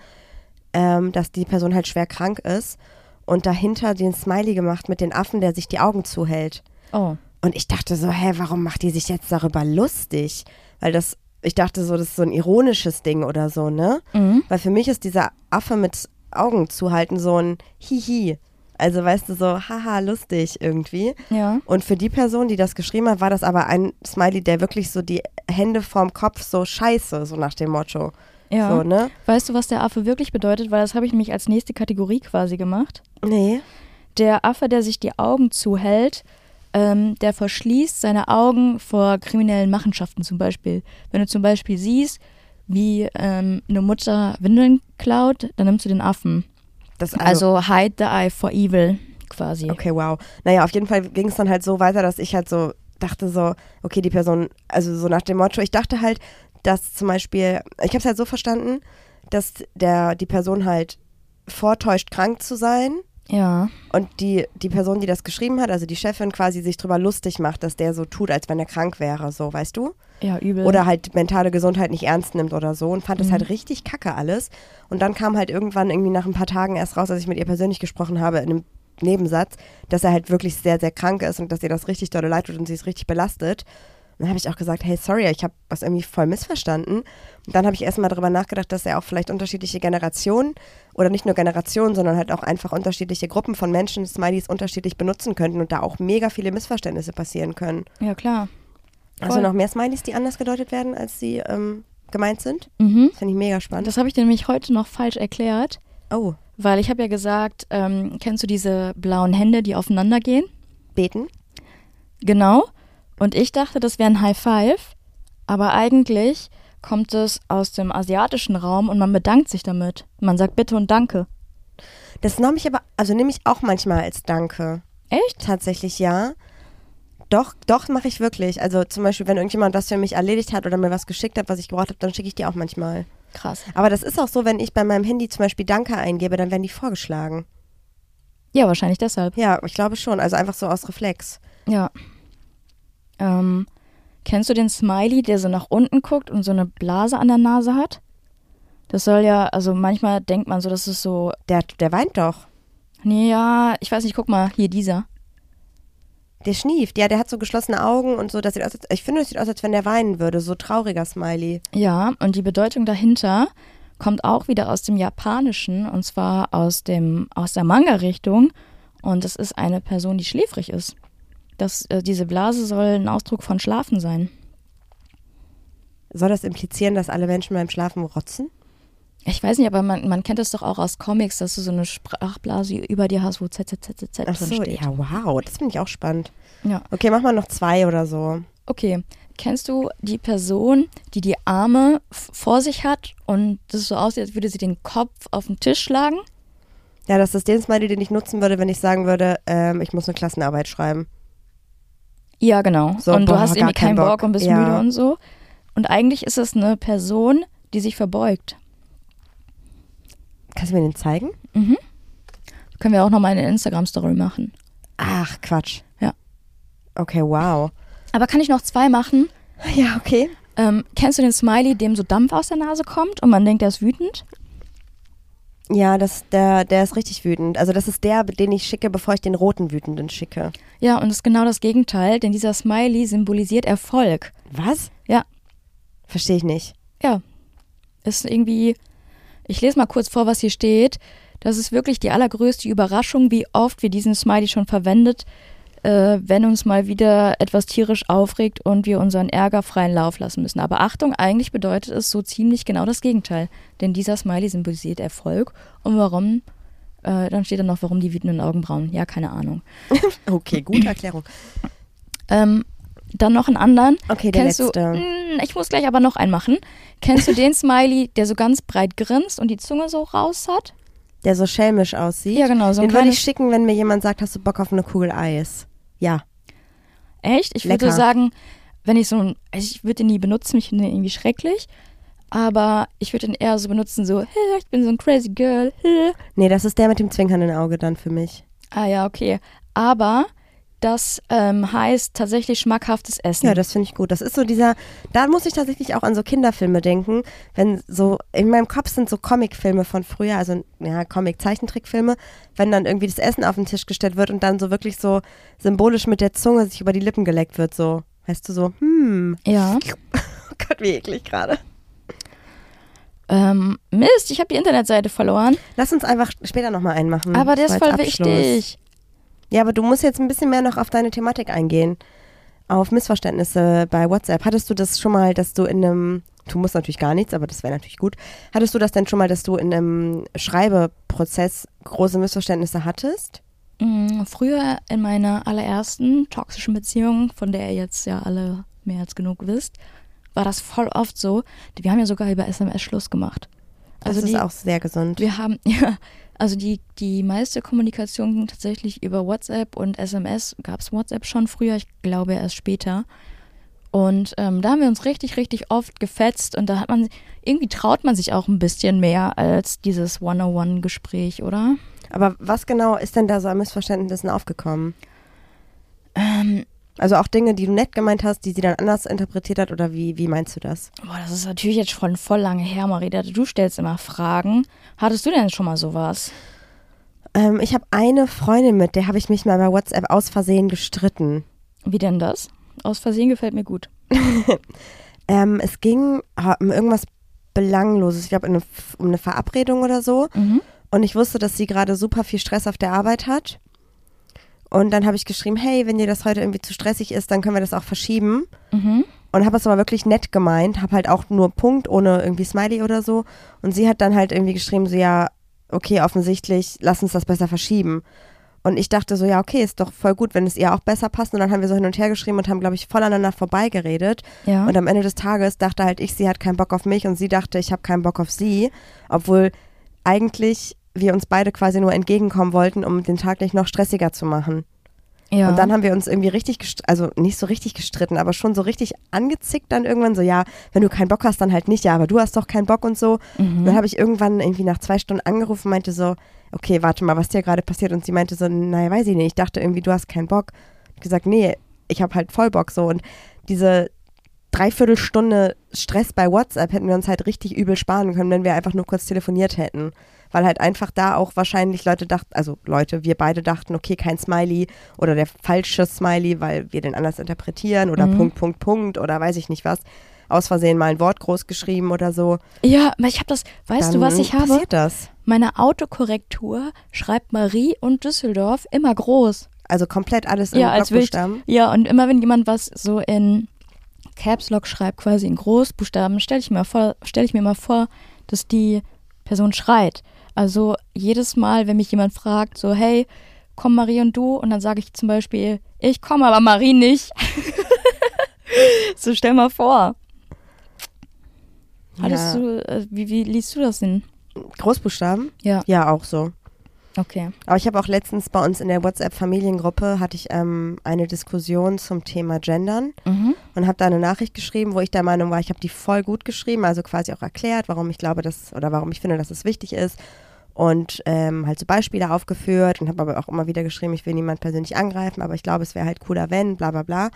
ähm, dass die Person halt schwer krank ist und dahinter den Smiley gemacht mit den Affen, der sich die Augen zuhält. Oh. Und ich dachte so, hä, warum macht die sich jetzt darüber lustig? Weil das, ich dachte so, das ist so ein ironisches Ding oder so, ne? Mhm. Weil für mich ist dieser Affe mit Augen zuhalten so ein Hihi. Also weißt du, so, haha, lustig irgendwie. Ja. Und für die Person, die das geschrieben hat, war das aber ein Smiley, der wirklich so die Hände vorm Kopf so scheiße, so nach dem Motto. Ja. So, ne? Weißt du, was der Affe wirklich bedeutet? Weil das habe ich nämlich als nächste Kategorie quasi gemacht. Nee. Der Affe, der sich die Augen zuhält, ähm, der verschließt seine Augen vor kriminellen Machenschaften zum Beispiel. Wenn du zum Beispiel siehst, wie ähm, eine Mutter Windeln klaut, dann nimmst du den Affen. Das, Also, hide the eye for evil quasi. Okay, wow. Naja, auf jeden Fall ging es dann halt so weiter, dass ich halt so dachte so, okay, die Person, also so nach dem Motto, ich dachte halt, dass zum Beispiel, ich habe es halt so verstanden, dass der, die Person halt vortäuscht, krank zu sein Ja, und die, die Person, die das geschrieben hat, also die Chefin quasi sich drüber lustig macht, dass der so tut, als wenn er krank wäre, so, weißt du? ja, übel. Oder halt mentale Gesundheit nicht ernst nimmt oder so und fand das Mhm. halt richtig kacke alles. Und dann kam halt irgendwann irgendwie nach ein paar Tagen erst raus, als ich mit ihr persönlich gesprochen habe, in einem Nebensatz, dass er halt wirklich sehr, sehr krank ist und dass ihr das richtig dolle leid tut und sie ist richtig belastet. Dann habe ich auch gesagt, hey, sorry, ich habe was irgendwie voll missverstanden. Und dann habe ich erstmal darüber nachgedacht, dass er auch vielleicht unterschiedliche Generationen oder nicht nur Generationen, sondern halt auch einfach unterschiedliche Gruppen von Menschen Smileys unterschiedlich benutzen könnten und da auch mega viele Missverständnisse passieren können. ja, klar. Hast Voll. du noch mehr Smileys, die anders gedeutet werden, als sie ähm, gemeint sind? Mhm. Das finde ich mega spannend. Das habe ich dir nämlich heute noch falsch erklärt, oh, weil ich habe ja gesagt, ähm, kennst du diese blauen Hände, die aufeinander gehen? beten? Genau. Und ich dachte, das wäre ein High Five, aber eigentlich kommt es aus dem asiatischen Raum und man bedankt sich damit. Man sagt Bitte und Danke. Das nehme ich aber, also nehme ich auch manchmal als Danke. Echt? Tatsächlich ja. Doch, doch mache ich wirklich. Also zum Beispiel, wenn irgendjemand was für mich erledigt hat oder mir was geschickt hat, was ich gebraucht habe, dann schicke ich die auch manchmal. Krass. Aber das ist auch so, wenn ich bei meinem Handy zum Beispiel Danke eingebe, dann werden die vorgeschlagen. Ja, wahrscheinlich deshalb. Ja, ich glaube schon. Also einfach so aus Reflex. Ja. Ähm, kennst du den Smiley, der so nach unten guckt und so eine Blase an der Nase hat? Das soll ja, also manchmal denkt man so, das ist so, Der, der weint doch. nee, ja, ich weiß nicht, guck mal, hier dieser. Der schnieft. Ja, der hat so geschlossene Augen und so. Das sieht aus, als, ich finde, es sieht aus, als wenn der weinen würde. So trauriger Smiley. Ja, und die Bedeutung dahinter kommt auch wieder aus dem Japanischen und zwar aus, dem, aus der Manga-Richtung. Und das ist eine Person, die schläfrig ist. Das, äh, diese Blase soll ein Ausdruck von Schlafen sein. Soll das implizieren, dass alle Menschen beim Schlafen rotzen? Ich weiß nicht, aber man, man kennt es doch auch aus Comics, dass du so eine Sprachblase über dir hast, wo ZZZZ Ach drin so, steht. ja, wow. Das finde ich auch spannend. Ja. Okay, mach mal noch zwei oder so. Okay, kennst du die Person, die die Arme vor sich hat und das so aussieht, als würde sie den Kopf auf den Tisch schlagen? Ja, das ist den Smiley, den ich nutzen würde, wenn ich sagen würde, ähm, ich muss eine Klassenarbeit schreiben. Ja, genau. So, und du boah, hast gar irgendwie keinen Bock. Bock. und bist Ja. müde und so. Und eigentlich ist es eine Person, die sich verbeugt. Kannst du mir den zeigen? Können wir auch nochmal eine Instagram-Story machen. Ach, Quatsch. Ja. Okay, wow. Aber kann ich noch zwei machen? Ja, okay. Ähm, kennst du den Smiley, dem so Dampf aus der Nase kommt und man denkt, der ist wütend? Ja, das, der, der ist richtig wütend. Also das ist der, den ich schicke, bevor ich den roten Wütenden schicke. Ja, und das ist genau das Gegenteil, denn dieser Smiley symbolisiert Erfolg. Was? Ja. Verstehe ich nicht. Ja. Ist irgendwie. Ich lese mal kurz vor, was hier steht. Das ist wirklich die allergrößte Überraschung, wie oft wir diesen Smiley schon verwendet, äh, wenn uns mal wieder etwas tierisch aufregt und wir unseren Ärger freien Lauf lassen müssen. Aber Achtung, eigentlich bedeutet es so ziemlich genau das Gegenteil. Denn dieser Smiley symbolisiert Erfolg. Und warum? Äh, dann steht da noch, warum die wütenden Augenbrauen. Ja, keine Ahnung. Okay, gute Erklärung. Ähm, Dann noch einen anderen. Okay, der Kennst letzte. du, Mm, ich muss gleich aber noch einen machen. Kennst du den Smiley, der so ganz breit grinst und die Zunge so raus hat? Der so schelmisch aussieht. Ja, genau, so Den würde ich schicken, wenn mir jemand sagt, hast du Bock auf eine Kugel Eis? Ja. Echt? Ich Lecker. würde sagen, wenn ich so ein, also ich würde den nie benutzen, ich finde den irgendwie schrecklich. Aber ich würde den eher so benutzen, so, hey, ich bin so ein crazy girl. Hey. Nee, das ist der mit dem zwinkernden Auge dann für mich. Ah ja, okay. Aber das ähm, heißt tatsächlich schmackhaftes Essen. Ja, das finde ich gut. Das ist so dieser, da muss ich tatsächlich auch an so Kinderfilme denken, wenn so, in meinem Kopf sind so Comicfilme von früher, also ja, Comic-Zeichentrickfilme, wenn dann irgendwie das Essen auf den Tisch gestellt wird und dann so wirklich so symbolisch mit der Zunge sich über die Lippen geleckt wird, so, weißt du, so, hm, ja. oh Gott, wie eklig gerade. Ähm, Mist, ich habe die Internetseite verloren. Lass uns einfach später nochmal einen machen. aber der ist voll wichtig. Ja, aber du musst jetzt ein bisschen mehr noch auf deine Thematik eingehen. Auf Missverständnisse bei WhatsApp. Hattest du das schon mal, dass du in einem, du musst natürlich gar nichts, aber das wäre natürlich gut. Hattest du das denn schon mal, dass du in einem Schreibeprozess große Missverständnisse hattest? Mm, Früher in meiner allerersten toxischen Beziehung, von der ihr jetzt ja alle mehr als genug wisst, war das voll oft so. Wir haben ja sogar über SMS Schluss gemacht. Das Also ist die, auch sehr gesund. wir haben, ja, also die, die meiste Kommunikation ging tatsächlich über WhatsApp und SMS. Gab es WhatsApp schon früher, ich glaube erst später. Und ähm, da haben wir uns richtig, richtig oft gefetzt und da hat man, irgendwie traut man sich auch ein bisschen mehr als dieses One-on-One-Gespräch, oder? Aber was genau ist denn da so an Missverständnissen aufgekommen? Ähm, Also auch Dinge, die du nett gemeint hast, die sie dann anders interpretiert hat oder wie, wie meinst du das? Boah, das ist natürlich jetzt schon voll lange her, Marita. Du stellst immer Fragen. Hattest du denn schon mal sowas? Ähm, ich habe eine Freundin mit, der habe ich mich mal bei WhatsApp aus Versehen gestritten. Wie denn das? Aus Versehen gefällt mir gut. Ähm, es ging um irgendwas Belangloses. Ich glaube, um eine Verabredung oder so. Mhm. Und ich wusste, dass sie gerade super viel Stress auf der Arbeit hat. Und dann habe ich geschrieben, hey, wenn dir das heute irgendwie zu stressig ist, dann können wir das auch verschieben. Mhm. Und habe es aber wirklich nett gemeint, habe halt auch nur Punkt ohne irgendwie Smiley oder so. Und sie hat dann halt irgendwie geschrieben, so ja, okay, offensichtlich, lass uns das besser verschieben. Und ich dachte so, ja, okay, ist doch voll gut, wenn es ihr auch besser passt. Und dann haben wir so hin und her geschrieben und haben, glaube ich, voll aneinander vorbeigeredet. Ja. Und am Ende des Tages dachte halt ich, sie hat keinen Bock auf mich und sie dachte, ich habe keinen Bock auf sie. Obwohl eigentlich wir uns beide quasi nur entgegenkommen wollten, um den Tag nicht noch stressiger zu machen. ja. Und dann haben wir uns irgendwie richtig, also nicht so richtig gestritten, aber schon so richtig angezickt dann irgendwann so, ja, wenn du keinen Bock hast, dann halt nicht, ja, aber du hast doch keinen Bock und so. Mhm. Und dann habe ich irgendwann irgendwie nach zwei Stunden angerufen, meinte so, okay, warte mal, was dir gerade passiert? Und sie meinte so, naja, weiß ich nicht, ich dachte irgendwie, du hast keinen Bock. Ich hab gesagt, nee, ich habe halt voll Bock so. Und diese Dreiviertelstunde Stress bei WhatsApp hätten wir uns halt richtig übel sparen können, wenn wir einfach nur kurz telefoniert hätten. Weil halt einfach da auch wahrscheinlich Leute dachten, also Leute, wir beide dachten, okay, kein Smiley oder der falsche Smiley, weil wir den anders interpretieren oder Mhm. Punkt, Punkt, Punkt oder weiß ich nicht was. Aus Versehen mal ein Wort groß geschrieben oder so. ja, ich habe das, weißt Dann du, was ich habe? Passiert das. Meine Autokorrektur schreibt Marie und Düsseldorf immer groß. Also komplett alles in Ja, ich, Blockbuchstaben. ja, und immer wenn jemand was so in Caps Lock schreibt, quasi in Großbuchstaben, stelle ich mir vor, stelle ich mir mal vor, dass die Person schreit. Also jedes Mal, wenn mich jemand fragt, so, hey, komm Marie und du, und dann sage ich zum Beispiel, ich komme, aber Marie nicht. so stell mal vor. Hattest Ja. du, äh, wie, wie liest du das denn? Großbuchstaben? Ja, Ja, auch so. Okay. Aber ich habe auch letztens bei uns in der WhatsApp-Familiengruppe hatte ich ähm, eine Diskussion zum Thema Gendern Mhm. und habe da eine Nachricht geschrieben, wo ich der Meinung war, ich habe die voll gut geschrieben, also quasi auch erklärt, warum ich glaube, dass oder warum ich finde, dass es wichtig ist und ähm, halt so Beispiele aufgeführt und habe aber auch immer wieder geschrieben, ich will niemand persönlich angreifen, aber ich glaube, es wäre halt cooler, wenn, bla bla bla.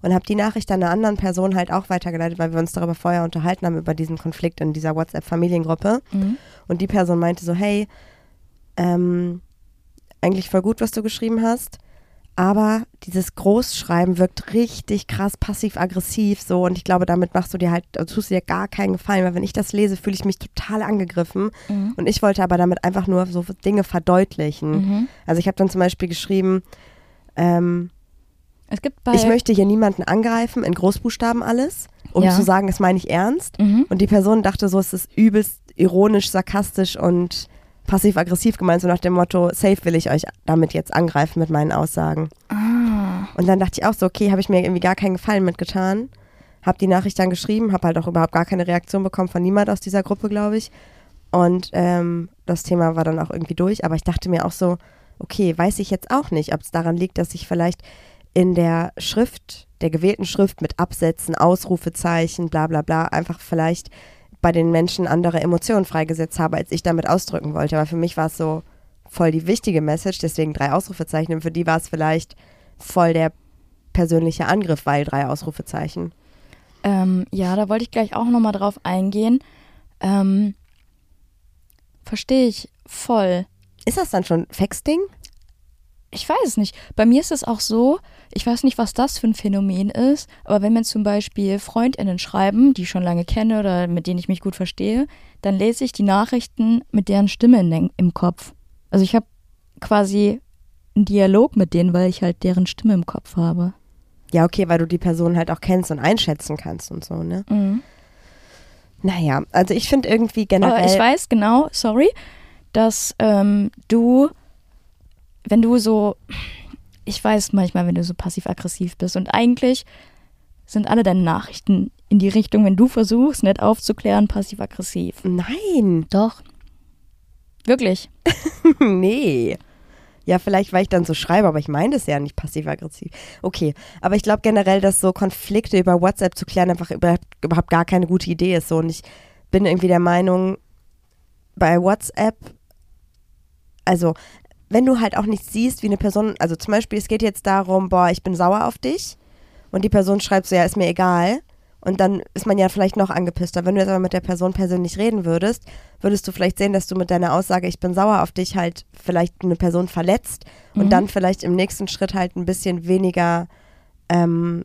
Und habe die Nachricht dann einer anderen Person halt auch weitergeleitet, weil wir uns darüber vorher unterhalten haben, über diesen Konflikt in dieser WhatsApp-Familiengruppe. Mhm. Und die Person meinte so, hey, ähm, eigentlich voll gut, was du geschrieben hast, aber dieses Großschreiben wirkt richtig krass passiv-aggressiv so und ich glaube, damit machst du dir halt, also tust du dir gar keinen Gefallen, weil wenn ich das lese, fühle ich mich total angegriffen Mhm. und ich wollte aber damit einfach nur so Dinge verdeutlichen. Mhm. Also ich habe dann zum Beispiel geschrieben, ähm, Es gibt bei. ich möchte hier niemanden angreifen, in Großbuchstaben alles, um Ja. zu sagen, das meine ich ernst. Mhm. Und die Person dachte so, es ist übelst ironisch, sarkastisch und passiv-aggressiv gemeint, so nach dem Motto, safe will ich euch damit jetzt angreifen mit meinen Aussagen. Ah. Und dann dachte ich auch so, okay, habe ich mir irgendwie gar keinen Gefallen mitgetan. Habe die Nachricht dann geschrieben, habe halt auch überhaupt gar keine Reaktion bekommen von niemand aus dieser Gruppe, glaube ich. Und ähm, das Thema war dann auch irgendwie durch. Aber ich dachte mir auch so, okay, weiß ich jetzt auch nicht, ob es daran liegt, dass ich vielleicht in der Schrift, der gewählten Schrift mit Absätzen, Ausrufezeichen, bla bla bla, einfach vielleicht bei den Menschen andere Emotionen freigesetzt habe, als ich damit ausdrücken wollte. Aber für mich war es so voll die wichtige Message, deswegen drei Ausrufezeichen. Und für die war es vielleicht voll der persönliche Angriff, weil drei Ausrufezeichen. Ähm, ja, da wollte ich gleich auch nochmal drauf eingehen. Ähm, Verstehe ich voll. Ist das dann schon Texting? Ich weiß es nicht. Bei mir ist es auch so, ich weiß nicht, was das für ein Phänomen ist, aber wenn mir zum Beispiel FreundInnen schreiben, die ich schon lange kenne oder mit denen ich mich gut verstehe, dann lese ich die Nachrichten mit deren Stimme in im Kopf. Also ich habe quasi einen Dialog mit denen, weil ich halt deren Stimme im Kopf habe. Ja, okay, weil du die Person halt auch kennst und einschätzen kannst und so, ne? Mhm. Naja, also ich finde irgendwie generell. Aber ich weiß genau, sorry, dass ähm, du, wenn du so, ich weiß manchmal, wenn du so passiv-aggressiv bist und eigentlich sind alle deine Nachrichten in die Richtung, wenn du versuchst, nett aufzuklären, passiv-aggressiv. Nein. Doch. Wirklich. nee. Ja, vielleicht, weil ich dann so schreibe, aber ich meine das ja nicht passiv-aggressiv. Okay, aber ich glaube generell, dass so Konflikte über WhatsApp zu klären einfach überhaupt, überhaupt gar keine gute Idee ist. So. Und ich bin irgendwie der Meinung, bei WhatsApp, also wenn du halt auch nicht siehst, wie eine Person, also zum Beispiel, es geht jetzt darum, boah, ich bin sauer auf dich und die Person schreibt so, ja, ist mir egal. Und dann ist man ja vielleicht noch angepisster. Wenn du jetzt aber mit der Person persönlich reden würdest, würdest du vielleicht sehen, dass du mit deiner Aussage, ich bin sauer auf dich, halt vielleicht eine Person verletzt und Mhm. dann vielleicht im nächsten Schritt halt ein bisschen weniger ähm,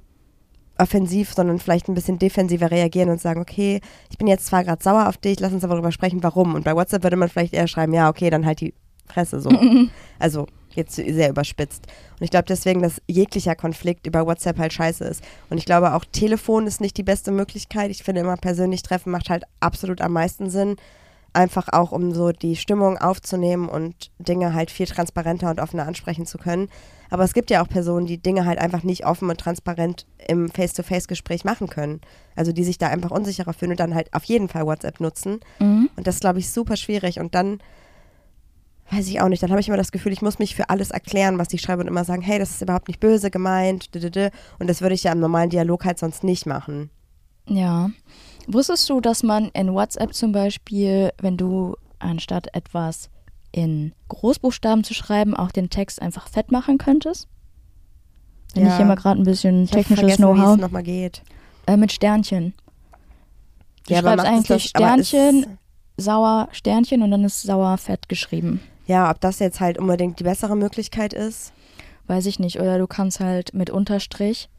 offensiv, sondern vielleicht ein bisschen defensiver reagieren und sagen, okay, ich bin jetzt zwar gerade sauer auf dich, lass uns aber darüber sprechen, warum. Und bei WhatsApp würde man vielleicht eher schreiben, ja, okay, dann halt die Fresse so. Also jetzt sehr überspitzt. Und ich glaube deswegen, dass jeglicher Konflikt über WhatsApp halt scheiße ist. Und ich glaube auch Telefon ist nicht die beste Möglichkeit. Ich finde immer persönlich treffen macht halt absolut am meisten Sinn. Einfach auch, um so die Stimmung aufzunehmen und Dinge halt viel transparenter und offener ansprechen zu können. Aber es gibt ja auch Personen, die Dinge halt einfach nicht offen und transparent im Face-to-Face-Gespräch machen können. Also die sich da einfach unsicherer fühlen und dann halt auf jeden Fall WhatsApp nutzen. Mhm. Und das ist, glaube ich, super schwierig. Und dann weiß ich auch nicht, dann habe ich immer das Gefühl, ich muss mich für alles erklären, was ich schreibe und immer sagen, hey, das ist überhaupt nicht böse gemeint. Und das würde ich ja im normalen Dialog halt sonst nicht machen. Ja. Wusstest du, dass man in WhatsApp zum Beispiel, wenn du anstatt etwas in Großbuchstaben zu schreiben, auch den Text einfach fett machen könntest? Wenn Ja. ich hier mal gerade ein bisschen Ich technisches vergessen, wie es Know-how. nochmal geht. Äh, mit Sternchen. Du Ja, schreibst eigentlich das- Sternchen, sauer Sternchen und dann ist sauer fett geschrieben. Ja, ob das jetzt halt unbedingt die bessere Möglichkeit ist, Weiß ich nicht. Oder du kannst halt mit Unterstrich.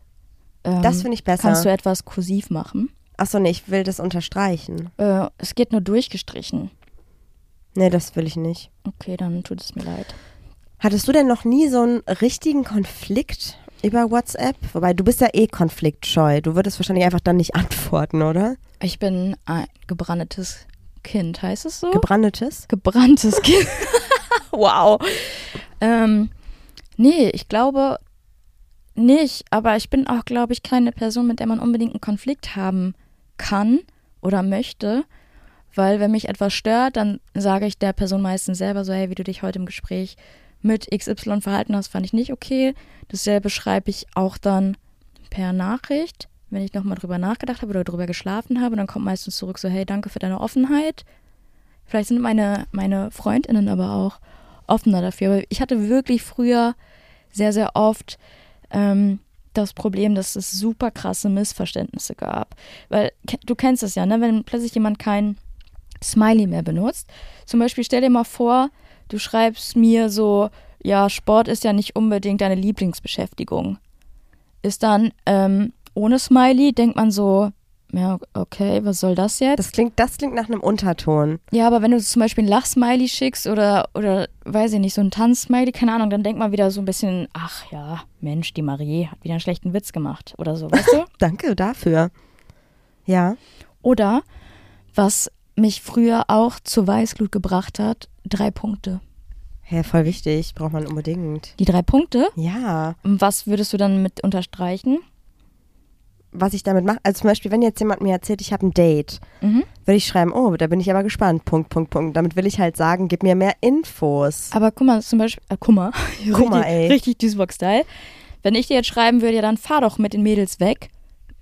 Ähm, das finde ich besser. Kannst du etwas kursiv machen. Achso, nee, ich will das unterstreichen. Äh, es geht nur durchgestrichen. Nee, das will ich nicht. Okay, dann tut es mir leid. Hattest du denn noch nie so einen richtigen Konflikt über WhatsApp? Wobei, du bist ja eh konfliktscheu. Du würdest wahrscheinlich einfach dann nicht antworten, oder? Ich bin ein gebranntes Kind, heißt es so? Gebrandetes? Gebranntes Kind. wow. Ähm, nee, ich glaube nicht. Aber ich bin auch, glaube ich, keine Person, mit der man unbedingt einen Konflikt haben kann oder möchte. Weil wenn mich etwas stört, dann sage ich der Person meistens selber so, hey, wie du dich heute im Gespräch mit XY verhalten hast, fand ich nicht okay. Dasselbe schreibe ich auch dann per Nachricht, wenn ich nochmal drüber nachgedacht habe oder drüber geschlafen habe. Dann kommt meistens zurück so, hey, danke für deine Offenheit. Vielleicht sind meine, meine Freundinnen aber auch offener dafür. Aber ich hatte wirklich früher sehr, sehr oft ähm, das Problem, dass es super krasse Missverständnisse gab. Weil du kennst es ja, ne? wenn plötzlich jemand kein Smiley mehr benutzt. Zum Beispiel stell dir mal vor, du schreibst mir so, ja, Sport ist ja nicht unbedingt deine Lieblingsbeschäftigung. Ist dann ähm, ohne Smiley, denkt man so, ja, okay, was soll das jetzt? Das klingt, das klingt nach einem Unterton. Ja, aber wenn du zum Beispiel ein Lachsmiley schickst oder, oder weiß ich nicht, so ein Tanzsmiley, keine Ahnung, dann denkt man wieder so ein bisschen, ach ja, Mensch, die Marie hat wieder einen schlechten Witz gemacht oder so, weißt du? Danke dafür. Ja. Oder was mich früher auch zur Weißglut gebracht hat, drei Punkte. Ja, voll wichtig, braucht man unbedingt. Die drei Punkte. Ja, Was würdest du dann mit unterstreichen? Was ich damit mache, also zum Beispiel, wenn jetzt jemand mir erzählt, ich habe ein Date, Mhm. würde ich schreiben, oh, da bin ich aber gespannt, Punkt, Punkt, Punkt. Damit will ich halt sagen, gib mir mehr Infos. Aber guck mal, zum Beispiel, äh, guck mal, Guck mal, richtig, ey. richtig Duisburg-Style. Wenn ich dir jetzt schreiben würde, ja, dann fahr doch mit den Mädels weg,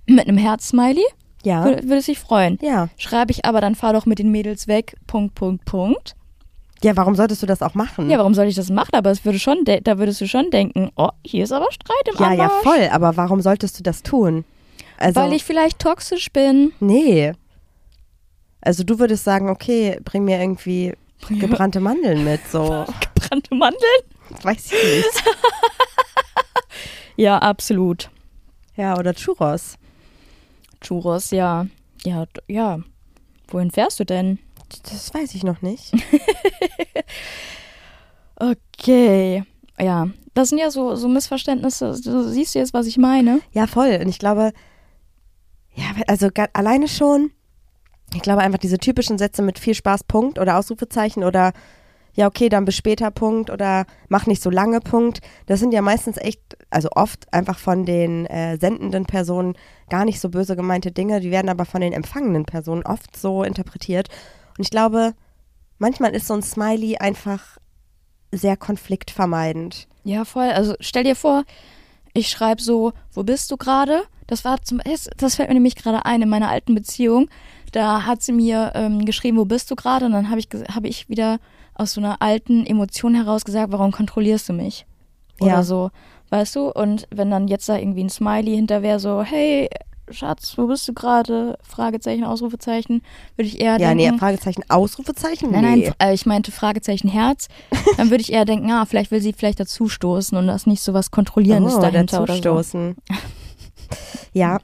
mit einem Herz-Smiley, Ja, würde, würde sich freuen. ja. Schreibe ich aber, dann fahr doch mit den Mädels weg, Punkt, Punkt, Punkt. Ja, warum solltest du das auch machen? Ja, warum soll ich das machen? Aber es würde schon, da würdest du schon denken, oh, hier ist aber Streit im ja, ja, voll, aber warum solltest du das tun? Also, Weil ich vielleicht toxisch bin. nee. Also du würdest sagen, okay, bring mir irgendwie gebrannte Mandeln mit, so. Gebrannte Mandeln? Weiß ich nicht. Ja, absolut. Ja, oder Churros. Churros, ja. Ja, ja. Wohin fährst du denn? Das weiß ich noch nicht. Okay. Ja, das sind ja so, so Missverständnisse. Du siehst jetzt, was ich meine. Ja, voll. Und ich glaube, ja, also alleine schon, ich glaube einfach diese typischen Sätze mit viel Spaß, Punkt oder Ausrufezeichen oder ja, okay, dann bis später, Punkt oder mach nicht so lange, Punkt. Das sind ja meistens echt, also oft einfach von den äh, sendenden Personen gar nicht so böse gemeinte Dinge, die werden aber von den empfangenen Personen oft so interpretiert. Und ich glaube, manchmal ist so ein Smiley einfach sehr konfliktvermeidend. Ja, voll. Also stell dir vor, ich schreibe so, wo bist du gerade? Das war zum das das fällt mir nämlich gerade ein in meiner alten Beziehung. Da hat sie mir ähm, geschrieben, wo bist du gerade? Und dann habe ich habe ich wieder aus so einer alten Emotion heraus gesagt, warum kontrollierst du mich? Oder Ja. so, weißt du? Und wenn dann jetzt da irgendwie ein Smiley hinter wäre, so, hey, Schatz, wo bist du gerade? Fragezeichen, Ausrufezeichen, würde ich eher Ja, denken. nee, Fragezeichen, Ausrufezeichen? Nein, nee. nein, äh, ich meinte Fragezeichen Herz. Dann würde ich eher denken, ah, vielleicht will sie vielleicht dazustoßen und da ist nicht so was Kontrollierendes oh, dahinter oder so. Ja,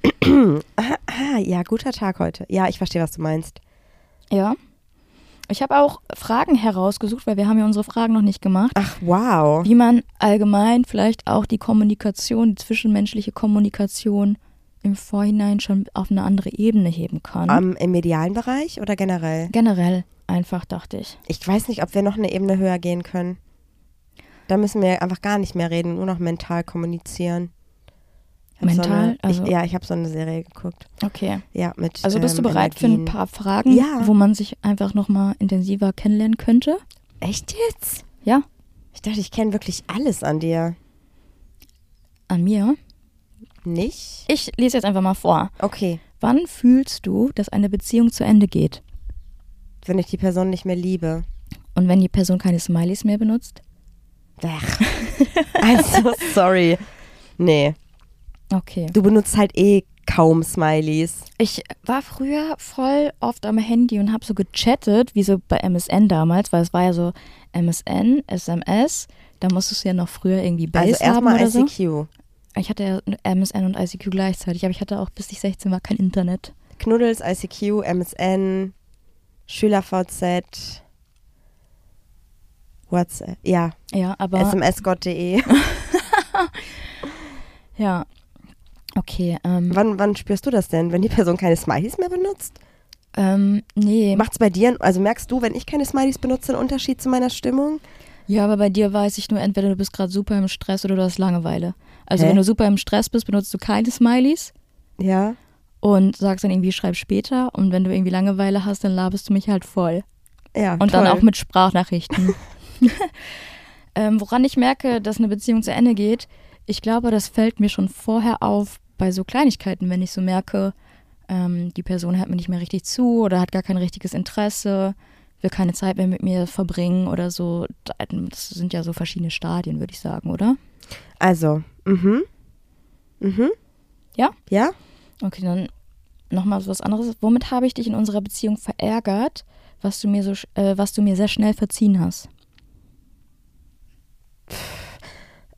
ah, ja, guter Tag heute. Ja, ich verstehe, was du meinst. Ja. Ich habe auch Fragen herausgesucht, weil wir haben ja unsere Fragen noch nicht gemacht, Ach, wow. wie man allgemein vielleicht auch die Kommunikation, die zwischenmenschliche Kommunikation im Vorhinein schon auf eine andere Ebene heben kann. Ähm, Im medialen Bereich oder generell? Generell einfach, dachte ich. Ich weiß nicht, ob wir noch eine Ebene höher gehen können. Da müssen wir einfach gar nicht mehr reden, nur noch mental kommunizieren. Hab So Mental? eine, Also- ich, ja, ich habe so eine Serie geguckt. Okay. Ja, mit. Also bist du ähm, bereit für Energien. ein paar Fragen, Ja. wo man sich einfach nochmal intensiver kennenlernen könnte? Echt jetzt? Ja. Ich dachte, ich kenne wirklich alles an dir. An mir? Nicht? Ich lese jetzt einfach mal vor. Okay. Wann fühlst du, dass eine Beziehung zu Ende geht? Wenn ich die Person nicht mehr liebe. Und wenn die Person keine Smileys mehr benutzt? Ach. also, sorry. Nee. Okay. Du benutzt halt eh kaum Smileys. Ich war früher voll oft am Handy und habe so gechattet, wie so bei MSN damals, weil es war ja so MSN, SMS, da musstest du ja noch früher irgendwie Base Also haben erstmal oder so. ICQ. Ich hatte ja MSN und ICQ gleichzeitig, aber ich hatte auch bis ich 16 war kein Internet. Knuddels, ICQ, MSN, SchülerVZ, WhatsApp, ja, Ja, aber smsgott.de. ja. Okay, ähm, wann, wann spürst du das denn, wenn die Person keine Smileys mehr benutzt? ähm, nee. Macht's bei dir, also merkst du, wenn ich keine Smileys benutze, einen Unterschied zu meiner Stimmung? Ja, aber bei dir weiß ich nur, entweder du bist gerade super im Stress oder du hast Langeweile. Also Hä? wenn du super im Stress bist, benutzt du keine Smileys Ja. und sagst dann irgendwie, schreib später. Und wenn du irgendwie Langeweile hast, dann laberst du mich halt voll. Ja, Und toll. dann auch mit Sprachnachrichten. ähm, woran ich merke, dass eine Beziehung zu Ende geht, ich glaube, das fällt mir schon vorher auf bei so Kleinigkeiten, wenn ich so merke, ähm, die Person hört mir nicht mehr richtig zu oder hat gar kein richtiges Interesse, will keine Zeit mehr mit mir verbringen oder so. Das sind ja so verschiedene Stadien, würde ich sagen, oder? Also, mhm. Mhm. Ja? Ja? Okay, dann nochmal so was anderes. Womit habe ich dich in unserer Beziehung verärgert, was du mir so, äh, was du mir sehr schnell verziehen hast?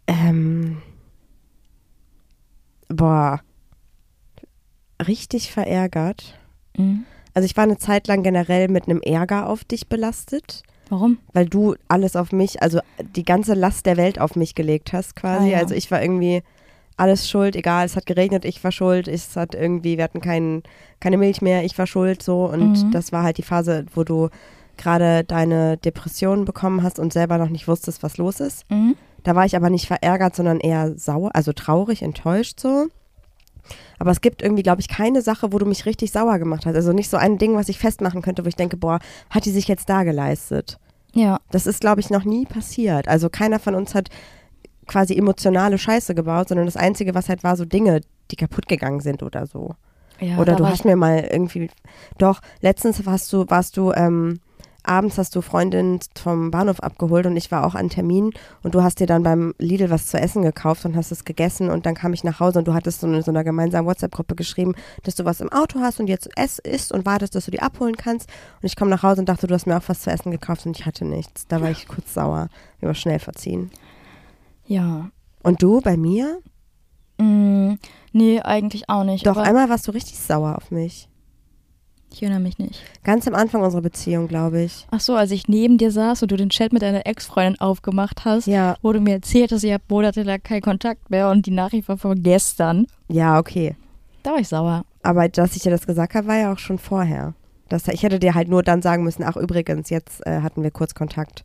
Ähm. Boah. Richtig verärgert. Mhm. Also ich war eine Zeit lang generell mit einem Ärger auf dich belastet, Warum? weil du alles auf mich, also die ganze Last der Welt auf mich gelegt hast quasi. Ah, ja. Also ich war irgendwie alles schuld, egal, es hat geregnet, ich war schuld, es hat irgendwie, wir hatten kein, keine Milch mehr, ich war schuld so und Mhm. das war halt die Phase, wo du gerade deine Depression bekommen hast und selber noch nicht wusstest, was los ist. Mhm. Da war ich aber nicht verärgert, sondern eher sauer, also traurig, enttäuscht so. Aber es gibt irgendwie, glaube ich, keine Sache, wo du mich richtig sauer gemacht hast. Also nicht so ein Ding, was ich festmachen könnte, wo ich denke, boah, hat die sich jetzt da geleistet? Ja. Das ist, glaube ich, noch nie passiert. Also keiner von uns hat quasi emotionale Scheiße gebaut, sondern das Einzige, was halt war, so Dinge, die kaputt gegangen sind oder so. ja oder du hast mir mal irgendwie, doch, letztens warst du, warst du, ähm, abends hast du Freundin vom Bahnhof abgeholt und ich war auch an Termin und du hast dir dann beim Lidl was zu essen gekauft und hast es gegessen und dann kam ich nach Hause und du hattest so in so einer gemeinsamen WhatsApp-Gruppe geschrieben, dass du was im Auto hast und jetzt es isst und wartest, dass du die abholen kannst und ich komme nach Hause und dachte, du hast mir auch was zu essen gekauft und ich hatte nichts. Da war ich kurz sauer. War schnell verziehen. Ja. Und du bei mir? Mm, nee, eigentlich auch nicht. Doch, einmal warst du richtig sauer auf mich. Ich erinnere mich nicht. Ganz am Anfang unserer Beziehung, glaube ich. Ach so, als ich neben dir saß und du den Chat mit deiner Ex-Freundin aufgemacht hast, Ja, wo du mir erzählt hast, ihr habt monatelang keinen Kontakt mehr und die Nachricht war von gestern. ja, okay. Da war ich sauer. Aber dass ich dir das gesagt habe, war ja auch schon vorher. Das, ich hätte dir halt nur dann sagen müssen, ach übrigens, jetzt äh, hatten wir kurz Kontakt.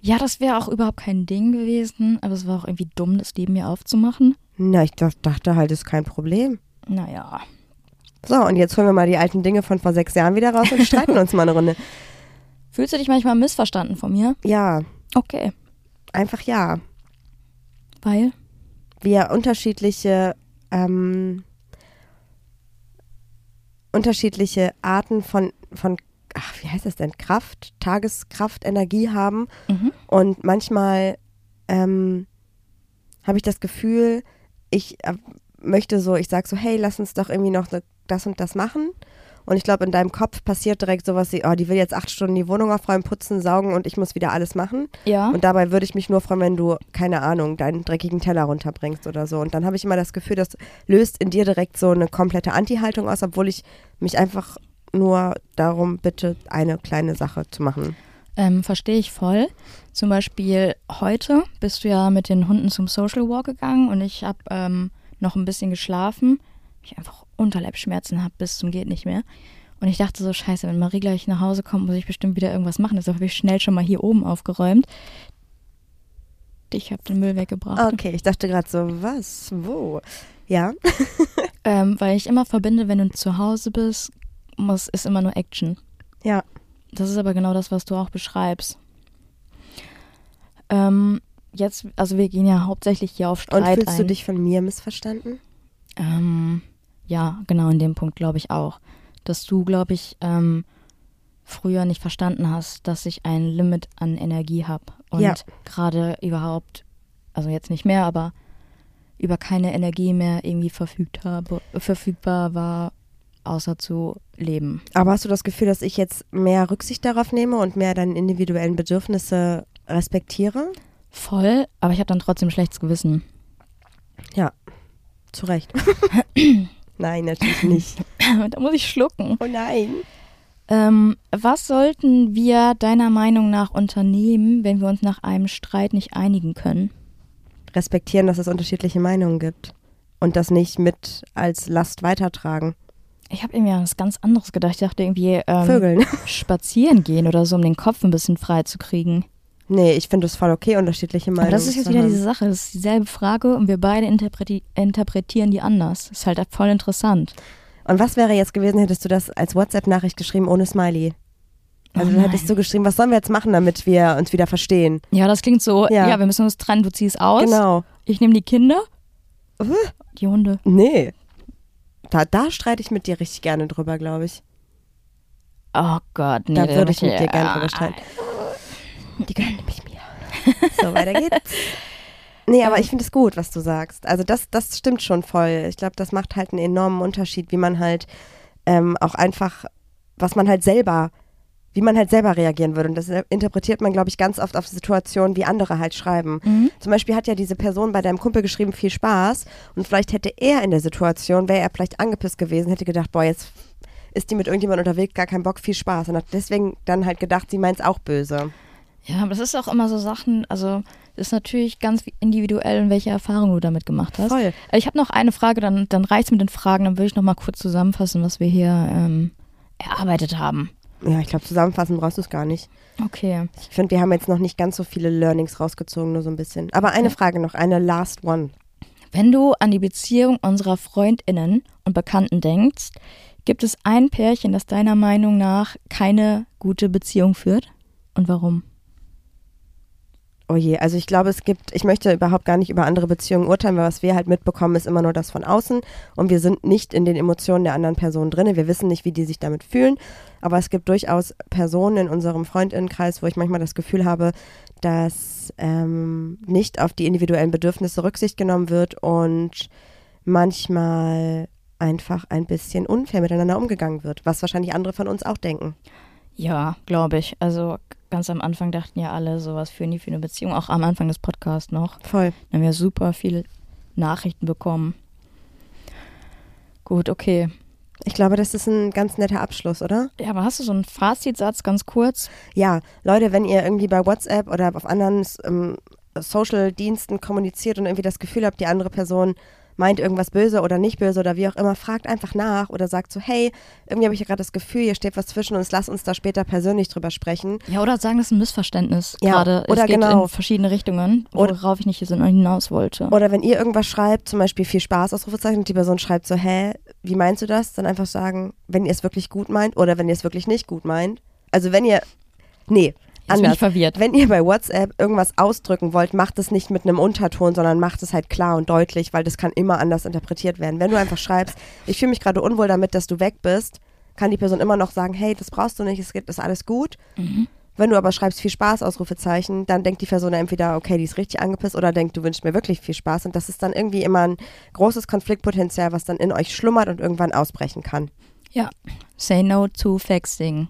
Ja, das wäre auch überhaupt kein Ding gewesen, aber es war auch irgendwie dumm, das Leben mir aufzumachen. Na, ich dach- dachte halt, ist kein Problem. Naja. So, und jetzt holen wir mal die alten Dinge von vor sechs Jahren wieder raus und streiten uns mal eine Runde. Fühlst du dich manchmal missverstanden von mir? Ja, Okay. einfach ja. Weil? Wir unterschiedliche, ähm, unterschiedliche Arten von, von, ach, wie heißt das denn? Kraft, Tageskraft, Energie haben. Mhm. Und manchmal ähm, habe ich das Gefühl, ich äh, möchte so, ich sage so, hey, lass uns doch irgendwie noch so das und das machen. Und ich glaube, in deinem Kopf passiert direkt sowas wie, oh, die will jetzt acht Stunden die Wohnung aufräumen, putzen, saugen und ich muss wieder alles machen. Ja. Und dabei würde ich mich nur freuen, wenn du, keine Ahnung, deinen dreckigen Teller runterbringst oder so. Und dann habe ich immer das Gefühl, das löst in dir direkt so eine komplette Anti-Haltung aus, obwohl ich mich einfach nur darum bitte, eine kleine Sache zu machen. Ähm, Verstehe ich voll. Zum Beispiel heute bist du ja mit den Hunden zum Social Walk gegangen und ich habe ähm, noch ein bisschen geschlafen. Ich einfach Unterleibschmerzen habe bis zum geht nicht mehr. Und ich dachte so, scheiße, wenn Marie gleich nach Hause kommt, muss ich bestimmt wieder irgendwas machen. Deshalb habe ich schnell schon mal hier oben aufgeräumt. Ich habe den Müll weggebracht. Okay, ich dachte gerade so, was, wo? Ja, Ähm, weil ich immer verbinde, wenn du zu Hause bist, muss, ist immer nur Action. ja. Das ist aber genau das, was du auch beschreibst. Ähm, jetzt, also wir gehen ja hauptsächlich hier auf Und Streit fühlst ein. du dich von mir missverstanden? Ähm, ja, genau in dem Punkt glaube ich auch. Dass du, glaube ich, ähm, früher nicht verstanden hast, dass ich ein Limit an Energie habe. Und Ja. gerade überhaupt, also jetzt nicht mehr, aber über keine Energie mehr irgendwie verfügt habe, verfügbar war, außer zu leben. Aber hast du das Gefühl, dass ich jetzt mehr Rücksicht darauf nehme und mehr deine individuellen Bedürfnisse respektiere? Voll, aber ich habe dann trotzdem schlechtes Gewissen. Zu Recht. nein, natürlich nicht. da muss ich schlucken. Oh nein. Ähm, was sollten wir deiner Meinung nach unternehmen, wenn wir uns nach einem Streit nicht einigen können? Respektieren, dass es unterschiedliche Meinungen gibt. Und das nicht mit als Last weitertragen. Ich habe irgendwie an was ganz anderes gedacht. Ich dachte irgendwie ähm, Vögeln. spazieren gehen oder so, um den Kopf ein bisschen frei zu kriegen. Nee, ich finde es voll okay, unterschiedliche Meinungen Aber das ist jetzt wieder haben. diese Sache. Das ist dieselbe Frage und wir beide interpreti interpretieren die anders. ist halt voll interessant. Und was wäre jetzt gewesen, hättest du das als WhatsApp-Nachricht geschrieben ohne Smiley? Also Oh dann hättest du geschrieben, was sollen wir jetzt machen, damit wir uns wieder verstehen? Ja, das klingt so, Ja. ja, wir müssen uns trennen, du ziehst aus. Genau. Ich nehme die Kinder. Uh. Die Hunde. Nee. Da, da streite ich mit dir richtig gerne drüber, glaube ich. Oh Gott, nee. Da da würde ich mit dir gerne drüber streiten. Die gehören nämlich mir. So, weiter geht's. Nee, aber ich finde es gut, was du sagst. Also das, das stimmt schon voll. Ich glaube, das macht halt einen enormen Unterschied, wie man halt ähm, auch einfach, was man halt selber, wie man halt selber reagieren würde. Und das interpretiert man, glaube ich, ganz oft auf Situationen, wie andere halt schreiben. Mhm. Zum Beispiel hat ja diese Person bei deinem Kumpel geschrieben, viel Spaß. Und vielleicht hätte er in der Situation, wäre er vielleicht angepisst gewesen, hätte gedacht, boah, jetzt ist die mit irgendjemandem unterwegs, gar keinen Bock, viel Spaß. Und hat deswegen dann halt gedacht, sie meint es auch böse. Ja, aber das ist auch immer so Sachen, also das ist natürlich ganz individuell, in welche Erfahrung du damit gemacht hast. Voll. Ich habe noch eine Frage, dann, dann reicht's mit den Fragen, dann will ich noch mal kurz zusammenfassen, was wir hier ähm, erarbeitet haben. ja, ich glaube, zusammenfassen brauchst du es gar nicht. Okay. Ich finde, wir haben jetzt noch nicht ganz so viele Learnings rausgezogen, nur so ein bisschen. Aber eine Okay. Frage noch, eine last one. Wenn du an die Beziehung unserer FreundInnen und Bekannten denkst, gibt es ein Pärchen, das deiner Meinung nach keine gute Beziehung führt? Und warum? Oh je, also ich glaube, es gibt, ich möchte überhaupt gar nicht über andere Beziehungen urteilen, weil was wir halt mitbekommen, ist immer nur das von außen und wir sind nicht in den Emotionen der anderen Person drin. Wir wissen nicht, wie die sich damit fühlen, aber es gibt durchaus Personen in unserem Freundinnenkreis, wo ich manchmal das Gefühl habe, dass ähm, nicht auf die individuellen Bedürfnisse Rücksicht genommen wird und manchmal einfach ein bisschen unfair miteinander umgegangen wird, was wahrscheinlich andere von uns auch denken. Ja, glaube ich. Also ganz am Anfang dachten ja alle, sowas führen die für eine Beziehung. Auch am Anfang des Podcasts noch. Voll. Da haben wir super viele Nachrichten bekommen. Gut, okay. Ich glaube, das ist ein ganz netter Abschluss, oder? Ja, aber hast du so einen Fazitsatz ganz kurz? Ja, Leute, wenn ihr irgendwie bei WhatsApp oder auf anderen ähm, Social-Diensten kommuniziert und irgendwie das Gefühl habt, die andere Person meint irgendwas böse oder nicht böse oder wie auch immer, fragt einfach nach oder sagt so, hey, irgendwie habe ich ja gerade das Gefühl, hier steht was zwischen uns, lass uns da später persönlich drüber sprechen. Ja, oder sagen, das ist ein Missverständnis Ja, gerade. oder es geht genau. in verschiedene Richtungen, Oder- worauf ich nicht hinaus wollte. Oder wenn ihr irgendwas schreibt, zum Beispiel viel Spaß, Ausrufezeichen, und die Person schreibt so, hä, wie meinst du das? Dann einfach sagen, wenn ihr es wirklich gut meint oder wenn ihr es wirklich nicht gut meint. Also wenn ihr, nee, Jetzt anders. verwirrt. Wenn ihr bei WhatsApp irgendwas ausdrücken wollt, macht es nicht mit einem Unterton, sondern macht es halt klar und deutlich, weil das kann immer anders interpretiert werden. Wenn du einfach schreibst, ich fühle mich gerade unwohl damit, dass du weg bist, kann die Person immer noch sagen, hey, das brauchst du nicht, es geht, ist alles gut. Mhm. Wenn du aber schreibst, viel Spaß, Ausrufezeichen, dann denkt die Person entweder, okay, die ist richtig angepisst oder denkt, du wünschst mir wirklich viel Spaß. Und das ist dann irgendwie immer ein großes Konfliktpotenzial, was dann in euch schlummert und irgendwann ausbrechen kann. Ja. Say no to Faxing.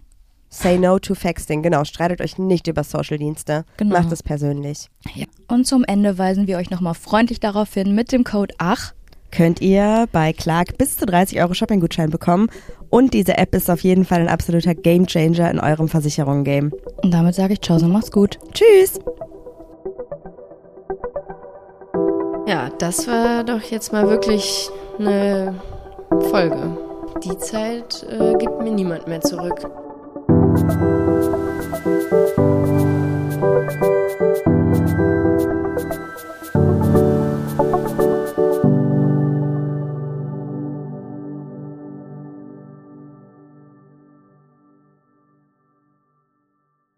Say no to Faxting, genau. Streitet euch nicht über Social-Dienste. Genau. Macht es persönlich. Ja. Und zum Ende weisen wir euch nochmal freundlich darauf hin, mit dem Code ACH könnt ihr bei Clark bis zu 30 Euro Shopping-Gutschein bekommen. Und diese App ist auf jeden Fall ein absoluter Gamechanger in eurem Versicherungen-Game. Und damit sage ich Ciao, so macht's gut. Tschüss! Ja, das war doch jetzt mal wirklich eine Folge. Die Zeit äh, gibt mir niemand mehr zurück. Thank you.